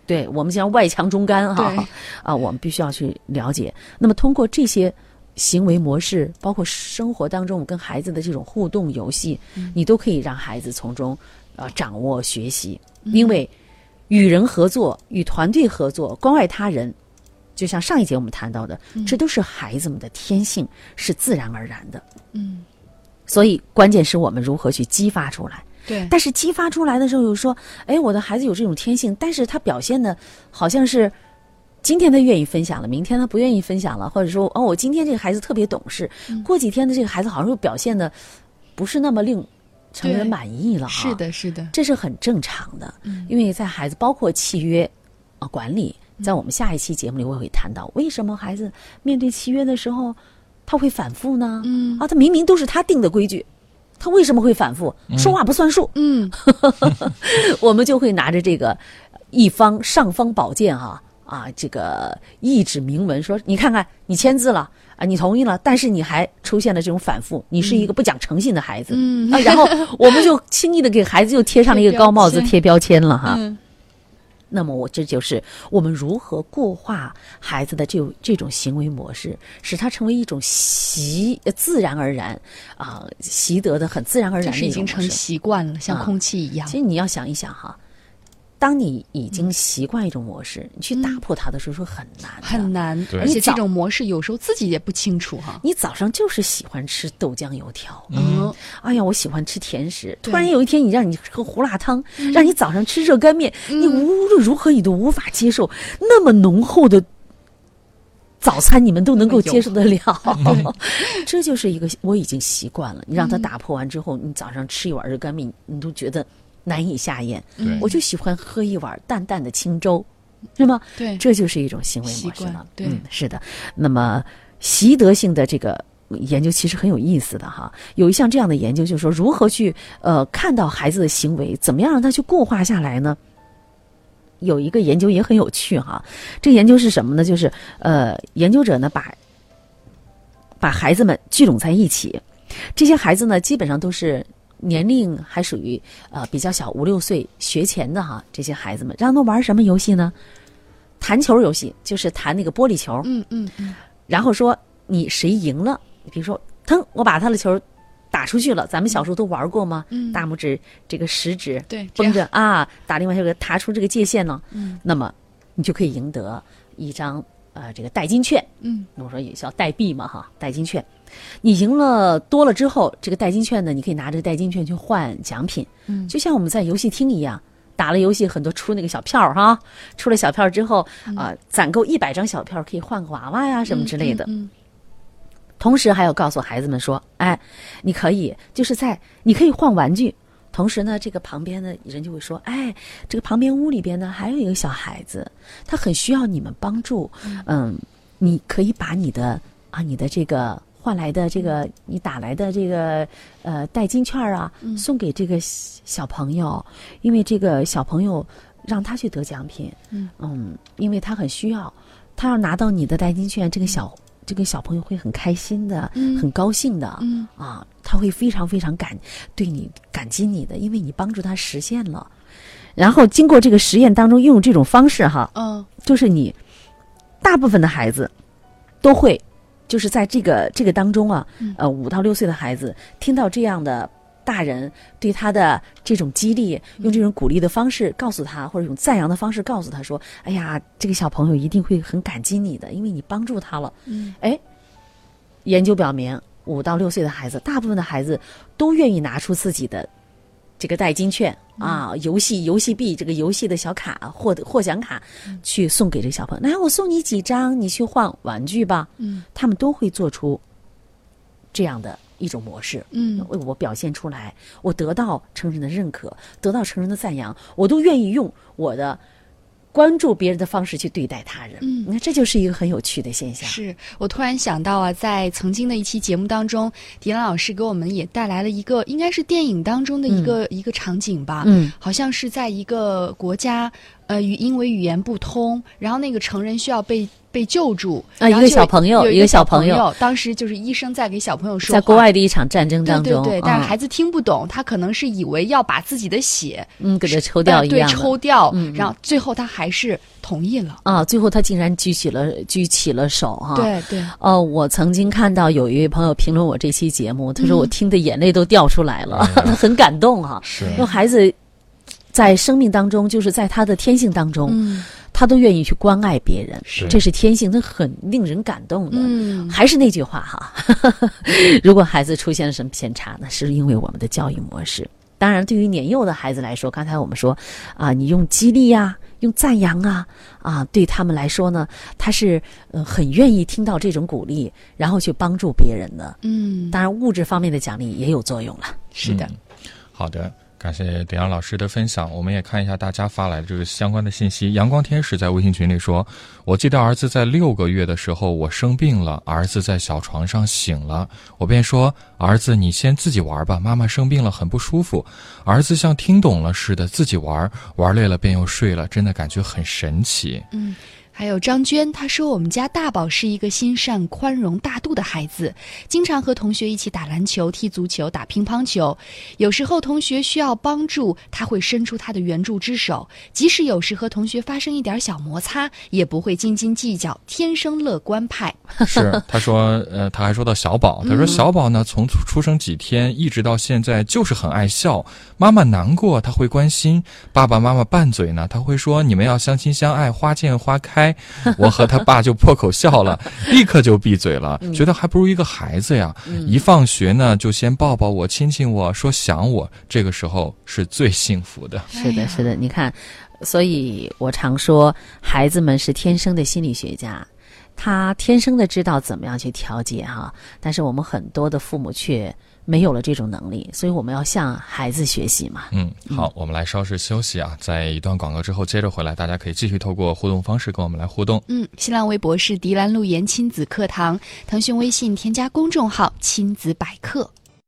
S3: 对我们讲外强中干哈
S2: 对
S3: 啊，我们必须要去了解。那么通过这些行为模式，包括生活当中我们跟孩子的这种互动游戏，你都可以让孩子从中呃掌握学习，因为与人合作、与团队合作、关爱他人，就像上一节我们谈到的，这都是孩子们的天性，是自然而然的。
S2: 嗯，
S3: 所以关键是我们如何去激发出来。
S2: 对，
S3: 但是激发出来的时候又说，哎，我的孩子有这种天性，但是他表现的好像是。今天他愿意分享了，明天他不愿意分享了，或者说哦，我今天这个孩子特别懂事，过几天的这个孩子好像又表现的不是那么令成人满意了哈。
S2: 是的，是的，
S3: 这是很正常的，因为在孩子包括契约啊管理，在我们下一期节目里我会谈到，为什么孩子面对契约的时候他会反复呢？
S2: 嗯
S3: 啊，他明明都是他定的规矩，他为什么会反复说话不算数？
S2: 嗯，
S3: 我们就会拿着这个一方尚方宝剑啊。啊，这个一纸明文说，你看看，你签字了啊，你同意了，但是你还出现了这种反复，你是一个不讲诚信的孩子，
S2: 嗯
S3: 啊，然后我们就 轻易的给孩子又贴上了一个高帽子，贴标签了哈。
S2: 嗯
S3: 那么我这就是我们如何固化孩子的这种这种行为模式，使他成为一种习自然而然啊习得的很自然而然
S2: 是已经成习惯了，像空气一样。
S3: 其实你要想一想哈。当你已经习惯一种模式，你去打破它的时候说很难，
S2: 很难。而且这种模式有时候自己也不清楚哈。
S3: 你早上就是喜欢吃豆浆油条，
S2: 嗯，
S3: 哎呀，我喜欢吃甜食。突然有一天你让你喝胡辣汤，让你早上吃热干面，你无论如何你都无法接受那么浓厚的早餐，你们都能够接受得了。这就是一个我已经习惯了。你让他打破完之后，你早上吃一碗热干面，你都觉得。难以下咽，我就喜欢喝一碗淡淡的清粥，是吗？
S2: 对，
S3: 这就是一种行为模式
S2: 了。
S3: 对，是的。那么习得性的这个研究其实很有意思的哈，有一项这样的研究就是说，如何去呃看到孩子的行为，怎么样让他去固化下来呢？有一个研究也很有趣哈，这研究是什么呢？就是呃，研究者呢把把孩子们聚拢在一起，这些孩子呢基本上都是。年龄还属于呃比较小，五六岁学前的哈，这些孩子们让他们玩什么游戏呢？弹球游戏，就是弹那个玻璃球。
S2: 嗯嗯嗯。
S3: 然后说你谁赢了？比如说，腾，我把他的球打出去了。咱们小时候都玩过吗？
S2: 嗯。
S3: 大拇指这个食指
S2: 对
S3: 绷着啊，打另外一个弹出这个界限呢。
S2: 嗯。
S3: 那么你就可以赢得一张呃这个代金券。
S2: 嗯。
S3: 那我说也叫代币嘛哈，代金券。你赢了多了之后，这个代金券呢，你可以拿着代金券去换奖品。
S2: 嗯，
S3: 就像我们在游戏厅一样，打了游戏很多出那个小票哈，出了小票之后啊，攒够一百张小票可以换个娃娃呀什么之类的。
S2: 嗯，
S3: 同时还要告诉孩子们说，哎，你可以就是在你可以换玩具，同时呢，这个旁边的人就会说，哎，这个旁边屋里边呢还有一个小孩子，他很需要你们帮助。嗯，你可以把你的啊，你的这个。换来的这个你打来的这个呃代金券啊，送给这个小朋友，因为这个小朋友让他去得奖品，嗯，因为他很需要，他要拿到你的代金券，这个小这个小朋友会很开心的，很高兴的，啊，他会非常非常感对你感激你的，因为你帮助他实现了。然后经过这个实验当中用这种方式哈，
S2: 嗯，
S3: 就是你大部分的孩子都会。就是在这个这个当中啊，呃，五到六岁的孩子听到这样的大人对他的这种激励，用这种鼓励的方式告诉他，或者用赞扬的方式告诉他说：“哎呀，这个小朋友一定会很感激你的，因为你帮助他了。”
S2: 嗯，
S3: 哎，研究表明，五到六岁的孩子，大部分的孩子都愿意拿出自己的。这个代金券啊，游戏游戏币，这个游戏的小卡，获得获奖卡，去送给这个小朋友。来，我送你几张，你去换玩具吧。
S2: 嗯，
S3: 他们都会做出这样的一种模式。
S2: 嗯，
S3: 为我表现出来，我得到成人的认可，得到成人的赞扬，我都愿意用我的。关注别人的方式去对待他人，
S2: 嗯，
S3: 你看这就是一个很有趣的现象。
S2: 是我突然想到啊，在曾经的一期节目当中，迪兰老师给我们也带来了一个，应该是电影当中的一个一个场景吧，
S3: 嗯，
S2: 好像是在一个国家，呃，语因为语言不通，然后那个成人需要被。被救助
S3: 啊！一个小朋友，
S2: 一
S3: 个小
S2: 朋
S3: 友，
S2: 当时就是医生在给小朋友说，
S3: 在国外的一场战争当中，
S2: 对对对，但是孩子听不懂，他可能是以为要把自己的血
S3: 嗯给他抽掉一
S2: 样，对，抽掉，
S3: 嗯，
S2: 然后最后他还是同意了
S3: 啊！最后他竟然举起了举起了手哈！
S2: 对对
S3: 哦，我曾经看到有一位朋友评论我这期节目，他说我听的眼泪都掉出来了，他 很感动哈！
S1: 是，
S3: 说孩子在生命当中，就是在他的天性当中。他都愿意去关爱别人，
S1: 是
S3: 这是天性，那很令人感动的。
S2: 嗯
S3: 还是那句话哈，如果孩子出现了什么偏差呢，是因为我们的教育模式。当然，对于年幼的孩子来说，刚才我们说，啊，你用激励呀、用赞扬啊，啊，对他们来说呢，他是呃很愿意听到这种鼓励，然后去帮助别人的。
S2: 嗯，
S3: 当然，物质方面的奖励也有作用了。
S2: 是的，
S1: 嗯好的，感谢点阳老师的分享。我们也看一下大家发来的这个相关的信息。阳光天使在微信群里说：“我记得儿子在六个月的时候，我生病了，儿子在小床上醒了，我便说：‘儿子，你先自己玩吧，妈妈生病了，很不舒服。’儿子像听懂了似的，自己玩，玩累了便又睡了，真的感觉很神奇。
S2: 嗯。还有张娟，她说我们家大宝是一个心善、宽容、大度的孩子，经常和同学一起打篮球、踢足球、打乒乓球。有时候同学需要帮助，他会伸出他的援助之手。即使有时和同学发生一点小摩擦，也不会斤斤计较，天生乐观派。
S1: 是，他说，呃，他还说到小宝，他说小宝呢，从出生几天一直到现在就是很爱笑，妈妈难过他会关心，爸爸妈妈拌嘴呢，他会说你们要相亲相爱，花见花开。我和他爸就破口笑了，立刻就闭嘴了，觉得还不如一个孩子呀。一放学呢，就先抱抱我，亲亲我，说想我，这个时候是最幸福的。
S3: 是的，是的，你看，所以我常说，孩子们是天生的心理学家，他天生的知道怎么样去调节哈、但是我们很多的父母却没有了这种能力，所以我们要向孩子学习嘛。
S1: 嗯，好，我们来稍事休息啊，在一段广告之后接着回来，大家可以继续透过互动方式跟我们来互动。
S2: 嗯，新浪微博是迪兰路言亲子课堂，腾讯微信添加公众号亲子百科。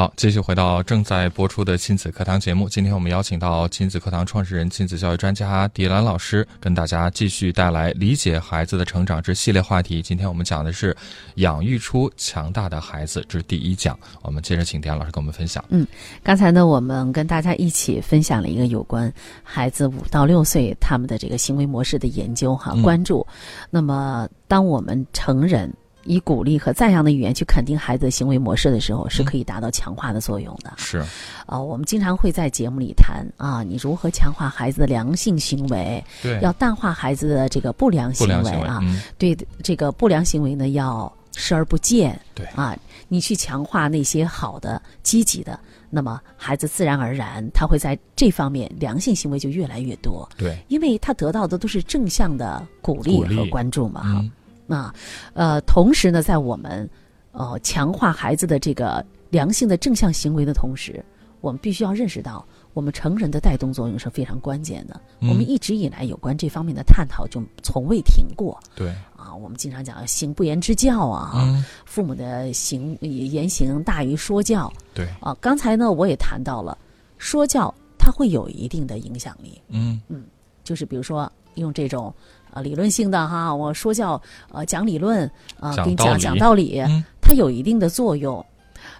S1: 好，继续回到正在播出的亲子课堂节目。今天我们邀请到亲子课堂创始人、亲子教育专家迪兰老师，跟大家继续带来理解孩子的成长之系列话题。今天我们讲的是养育出强大的孩子之第一讲。我们接着请迪兰老师跟我们分享。
S3: 嗯刚才呢，我们跟大家一起分享了一个有关孩子五到六岁他们的这个行为模式的研究哈，
S1: 嗯
S3: 关注。那么，当我们成人以鼓励和赞扬的语言去肯定孩子的行为模式的时候，是可以达到强化的作用的。
S1: 是，
S3: 啊、我们经常会在节目里谈啊，你如何强化孩子的良性行为，
S1: 对，
S3: 要淡化孩子的这个不良行
S1: 为
S3: 为啊。
S1: 嗯，
S3: 对这个不良行为呢，要视而不见。
S1: 对
S3: 啊，你去强化那些好的、积极的，那么孩子自然而然他会在这方面良性行为就越来越多，
S1: 对，
S3: 因为他得到的都是正向的鼓励
S1: 鼓励
S3: 和关注嘛。哈、
S1: 嗯，
S3: 啊，呃，同时呢，在我们呃强化孩子的这个良性的正向行为的同时，我们必须要认识到，我们成人的带动作用是非常关键的。
S1: 嗯
S3: 我们一直以来有关这方面的探讨就从未停过
S1: 对，
S3: 啊。我们经常讲行不言之教啊，
S1: 嗯，
S3: 父母的行言行大于说教
S1: 对，
S3: 啊。刚才呢，我也谈到了说教，它会有一定的影响力。
S1: 嗯嗯，
S3: 就是比如说用这种呃理论性的哈，我说教呃讲理论啊、给你讲讲道理，
S1: 嗯
S3: 它有一定的作用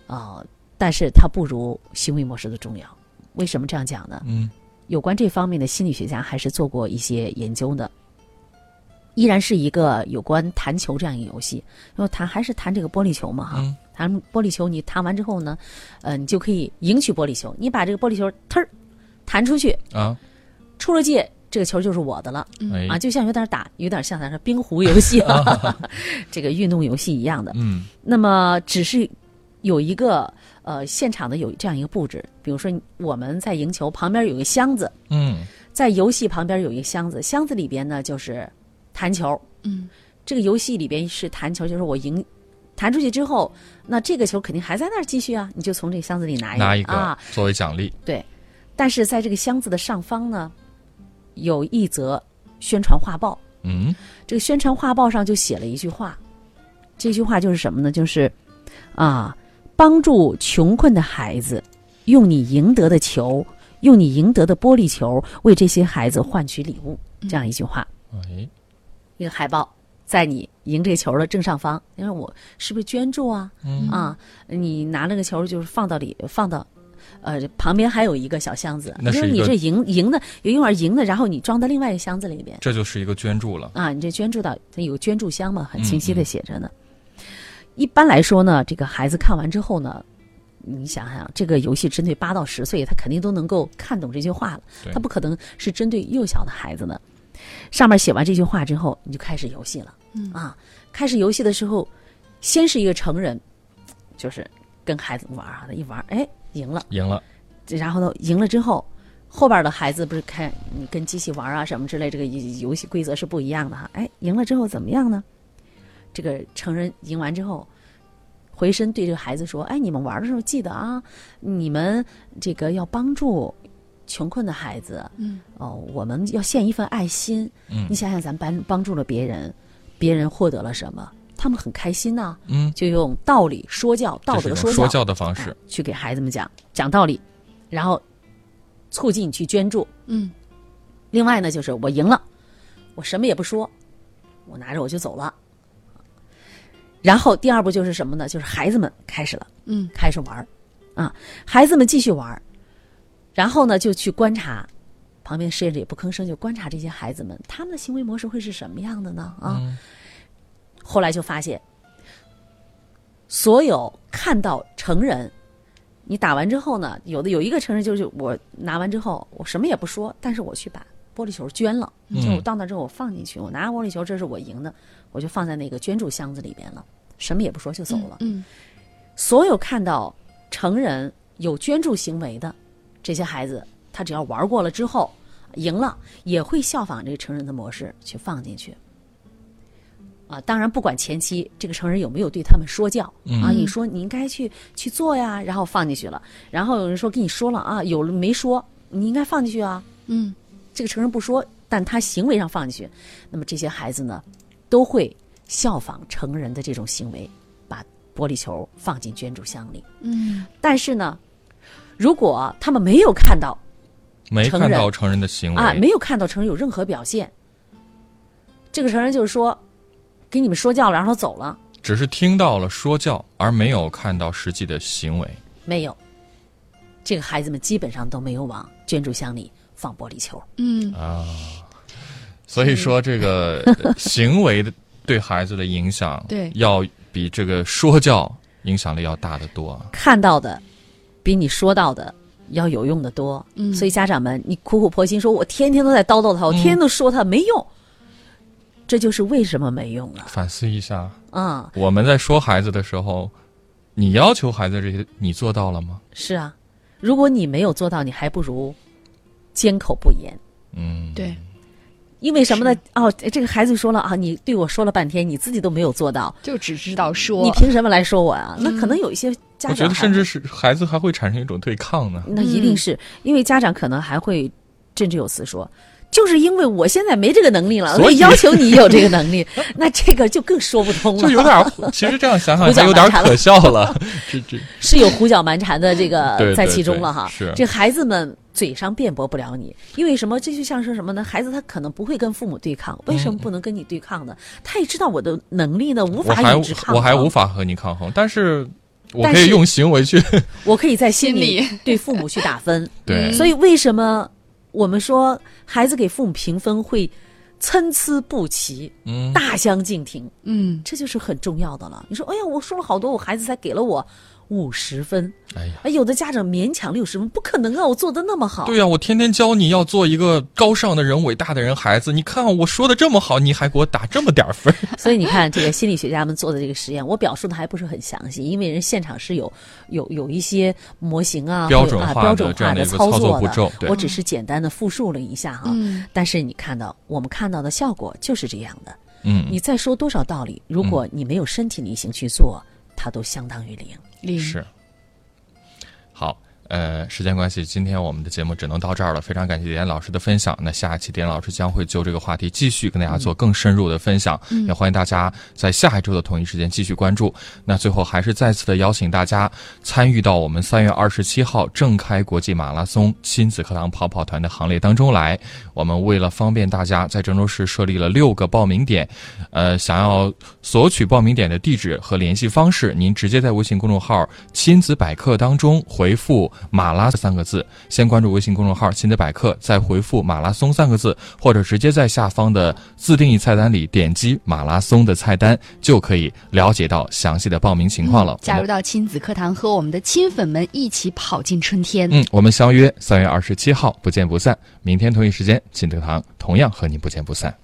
S3: 啊、但是它不如行为模式的重要。为什么这样讲呢？
S1: 嗯，
S3: 有关这方面的心理学家还是做过一些研究的。依然是一个有关弹球这样一个游戏，因为弹还是弹这个玻璃球嘛哈，
S1: 嗯
S3: 弹玻璃球你弹完之后呢，呃，你就可以赢取玻璃球。你把这个玻璃球忒儿弹出去，
S1: 啊，
S3: 出了界，这个球就是我的了。
S1: 嗯，
S3: 啊，就像有点打，有点像咱说冰壶游戏、啊，这个运动游戏一样的。
S1: 嗯，
S3: 那么只是有一个呃现场的有这样一个布置，比如说我们在赢球旁边有一个箱子，
S1: 嗯，
S3: 在游戏旁边有一个箱子，箱子里边呢就是弹球。
S2: 嗯，
S3: 这个游戏里边是弹球，就是我赢。弹出去之后，那这个球肯定还在那儿继续啊，你就从这个箱子里拿一个
S1: 拿一个
S3: 啊，
S1: 作为奖励，
S3: 对，但是在这个箱子的上方呢，有一则宣传画报。
S1: 嗯，
S3: 这个宣传画报上就写了一句话，这句话就是什么呢？就是啊，帮助穷困的孩子用你赢得的球，用你赢得的玻璃球，为这些孩子换取礼物。这样一句话，
S1: 哎，
S3: 一个海报在你赢这球的正上方。你说我是不是捐助啊？啊，你拿那个球就是放到里，放到。呃，旁边还有一个小箱子，
S1: 那是
S3: 因为你这银银的有一会儿赢的，然后你装到另外一个箱子里边
S1: 这就是一个捐助了。
S3: 啊，你这捐助到它有捐助箱嘛，很清晰的写着呢。一般来说呢，这个孩子看完之后呢，你想想，这个游戏针对八到十岁，他肯定都能够看懂这句话了，他不可能是针对幼小的孩子呢。上面写完这句话之后，你就开始游戏了。嗯啊，开始游戏的时候，先是一个成人，就是跟孩子玩啊，一玩，哎，赢了。
S1: 赢了，
S3: 然后呢，赢了之后，后边的孩子不是看你跟机器玩啊什么之类，这个游戏规则是不一样的哈。哎，赢了之后怎么样呢？这个成人赢完之后，回身对这个孩子说：“哎，你们玩的时候记得啊，你们这个要帮助穷困的孩子，
S2: 嗯，
S3: 哦，我们要献一份爱心。
S1: 嗯
S3: 你想想，咱帮帮助了别人，别人获得了什么？他们很开心呐、
S1: 嗯，
S3: 就用道理说教，道德说
S1: 教的方式
S3: 哎。去给孩子们讲讲道理，然后促进去捐助。
S2: 嗯，
S3: 另外呢，就是我赢了，我什么也不说，我拿着我就走了。然后第二步就是什么呢？就是孩子们开始了，
S2: 嗯，
S3: 开始玩儿啊，孩子们继续玩儿，然后呢就去观察，旁边实验者也不吭声，就观察这些孩子们他们的行为模式会是什么样的呢？啊，
S1: 嗯
S3: 后来就发现，所有看到成人，你打完之后呢，有的有一个成人就是我拿完之后，我什么也不说，但是我去把玻璃球捐了，
S1: 嗯
S3: 就我到那之后我放进去，我拿玻璃球，这是我赢的，我就放在那个捐助箱子里边了，什么也不说就走了。
S2: 嗯
S3: 所有看到成人有捐助行为的这些孩子，他只要玩过了之后赢了，也会效仿这个成人的模式去放进去。啊，当然不管前期这个成人有没有对他们说教、啊，你说你应该去去做呀，然后放进去了，然后有人说跟你说了啊，有了没说，你应该放进去啊，
S2: 嗯
S3: 这个成人不说，但他行为上放进去，那么这些孩子呢，都会效仿成人的这种行为，把玻璃球放进捐助箱里。
S2: 嗯
S3: 但是呢，如果他们没有看到
S1: 没
S3: 成人
S1: 看到成人的行为
S3: 啊，没有看到成人有任何表现，这个成人就是说，给你们说教了，然后走了，
S1: 只是听到了说教，而没有看到实际的行为。
S3: 没有，这个孩子们基本上都没有往捐助箱里放玻璃球。
S2: 嗯啊
S1: 所以说，这个呃 行为的对孩子的影响，
S2: 对
S1: 要比这个说教影响力要大得多啊。
S3: 看到的比你说到的要有用的多。
S2: 嗯
S3: 所以家长们，你苦口婆心说，我天天都在叨叨他，我天天都说他，没用。这就是为什么没用了
S1: 反思一下，
S3: 嗯、
S1: 我们在说孩子的时候，你要求孩子这些，你做到了吗？
S3: 是啊，如果你没有做到，你还不如缄口不言。
S1: 嗯，
S2: 对，
S3: 因为什么呢？哦，这个孩子说了啊，你对我说了半天，你自己都没有做到，
S2: 就只知道说，
S3: 你凭什么来说我啊？那可能有一些家长
S1: 我觉得甚至是孩子还会产生一种对抗呢。
S3: 那一定是、因为家长可能还会振振有词说。就是因为我现在没这个能力了，
S1: 所以
S3: 要求你有这个能力，那这个就更说不通了，
S1: 就有点儿，其实这样想想 有点可笑了。这这，
S3: 是有胡搅蛮缠的这个在其中了哈。
S1: 对是
S3: 这孩子们嘴上辩驳不了你，因为什么？这就像是什么呢？孩子他可能不会跟父母对抗，为什么不能跟你对抗呢？他也知道我的能力呢，无法
S1: 还
S3: 与之抗衡。
S1: 我还无，法和你抗衡，但是我可以用行为去
S3: 我可以在心里对父母去打分。
S1: 对
S3: 所以为什么我们说孩子给父母评分会参差不齐、
S1: 嗯
S3: 大相径庭？
S2: 嗯
S3: 这就是很重要的了。你说，哎呀，我说了好多，我孩子才给了我五十分。
S1: 哎呀。
S3: 哎，有的家长勉强六十分，不可能啊！我做的那么好。
S1: 对呀、我天天教你要做一个高尚的人、伟大的人，孩子，你看我说的这么好，你还给我打这么点儿分，
S3: 所以你看，这个心理学家们做的这个实验，我表述的还不是很详细，因为人现场是有有有一些模型啊、
S1: 标准化
S3: 标准
S1: 这样
S3: 化
S1: 的一个操作步骤对
S3: 我只是简单的复述了一下哈。
S2: 嗯
S3: 但是你看到我们看到的效果就是这样的。
S1: 嗯，
S3: 你再说多少道理，如果你没有身体力行去做，它都相当于零。
S2: 零
S1: 是。好，呃，时间关系，今天我们的节目只能到这儿了。非常感谢点老师的分享。那下一期点老师将会就这个话题继续跟大家做更深入的分享，也欢迎大家在下一周的同一时间继续关注。那最后还是再次的邀请大家参与到我们三月二十七号正开国际马拉松亲子课堂跑跑团的行列当中来。我们为了方便大家，在郑州市设立了六个报名点，呃，想要索取报名点的地址和联系方式，您直接在微信公众号“亲子百科”当中回复。马拉三个字，先关注微信公众号“亲子百科”，再回复“马拉松”三个字，或者直接在下方的自定义菜单里点击“马拉松”的菜单，就可以了解到详细的报名情况了。
S2: 加入到亲子课堂，和我们的亲粉们一起跑进春天。
S1: 嗯，我们相约三月二十七号，不见不散。明天同一时间，亲子课堂同样和您不见不散。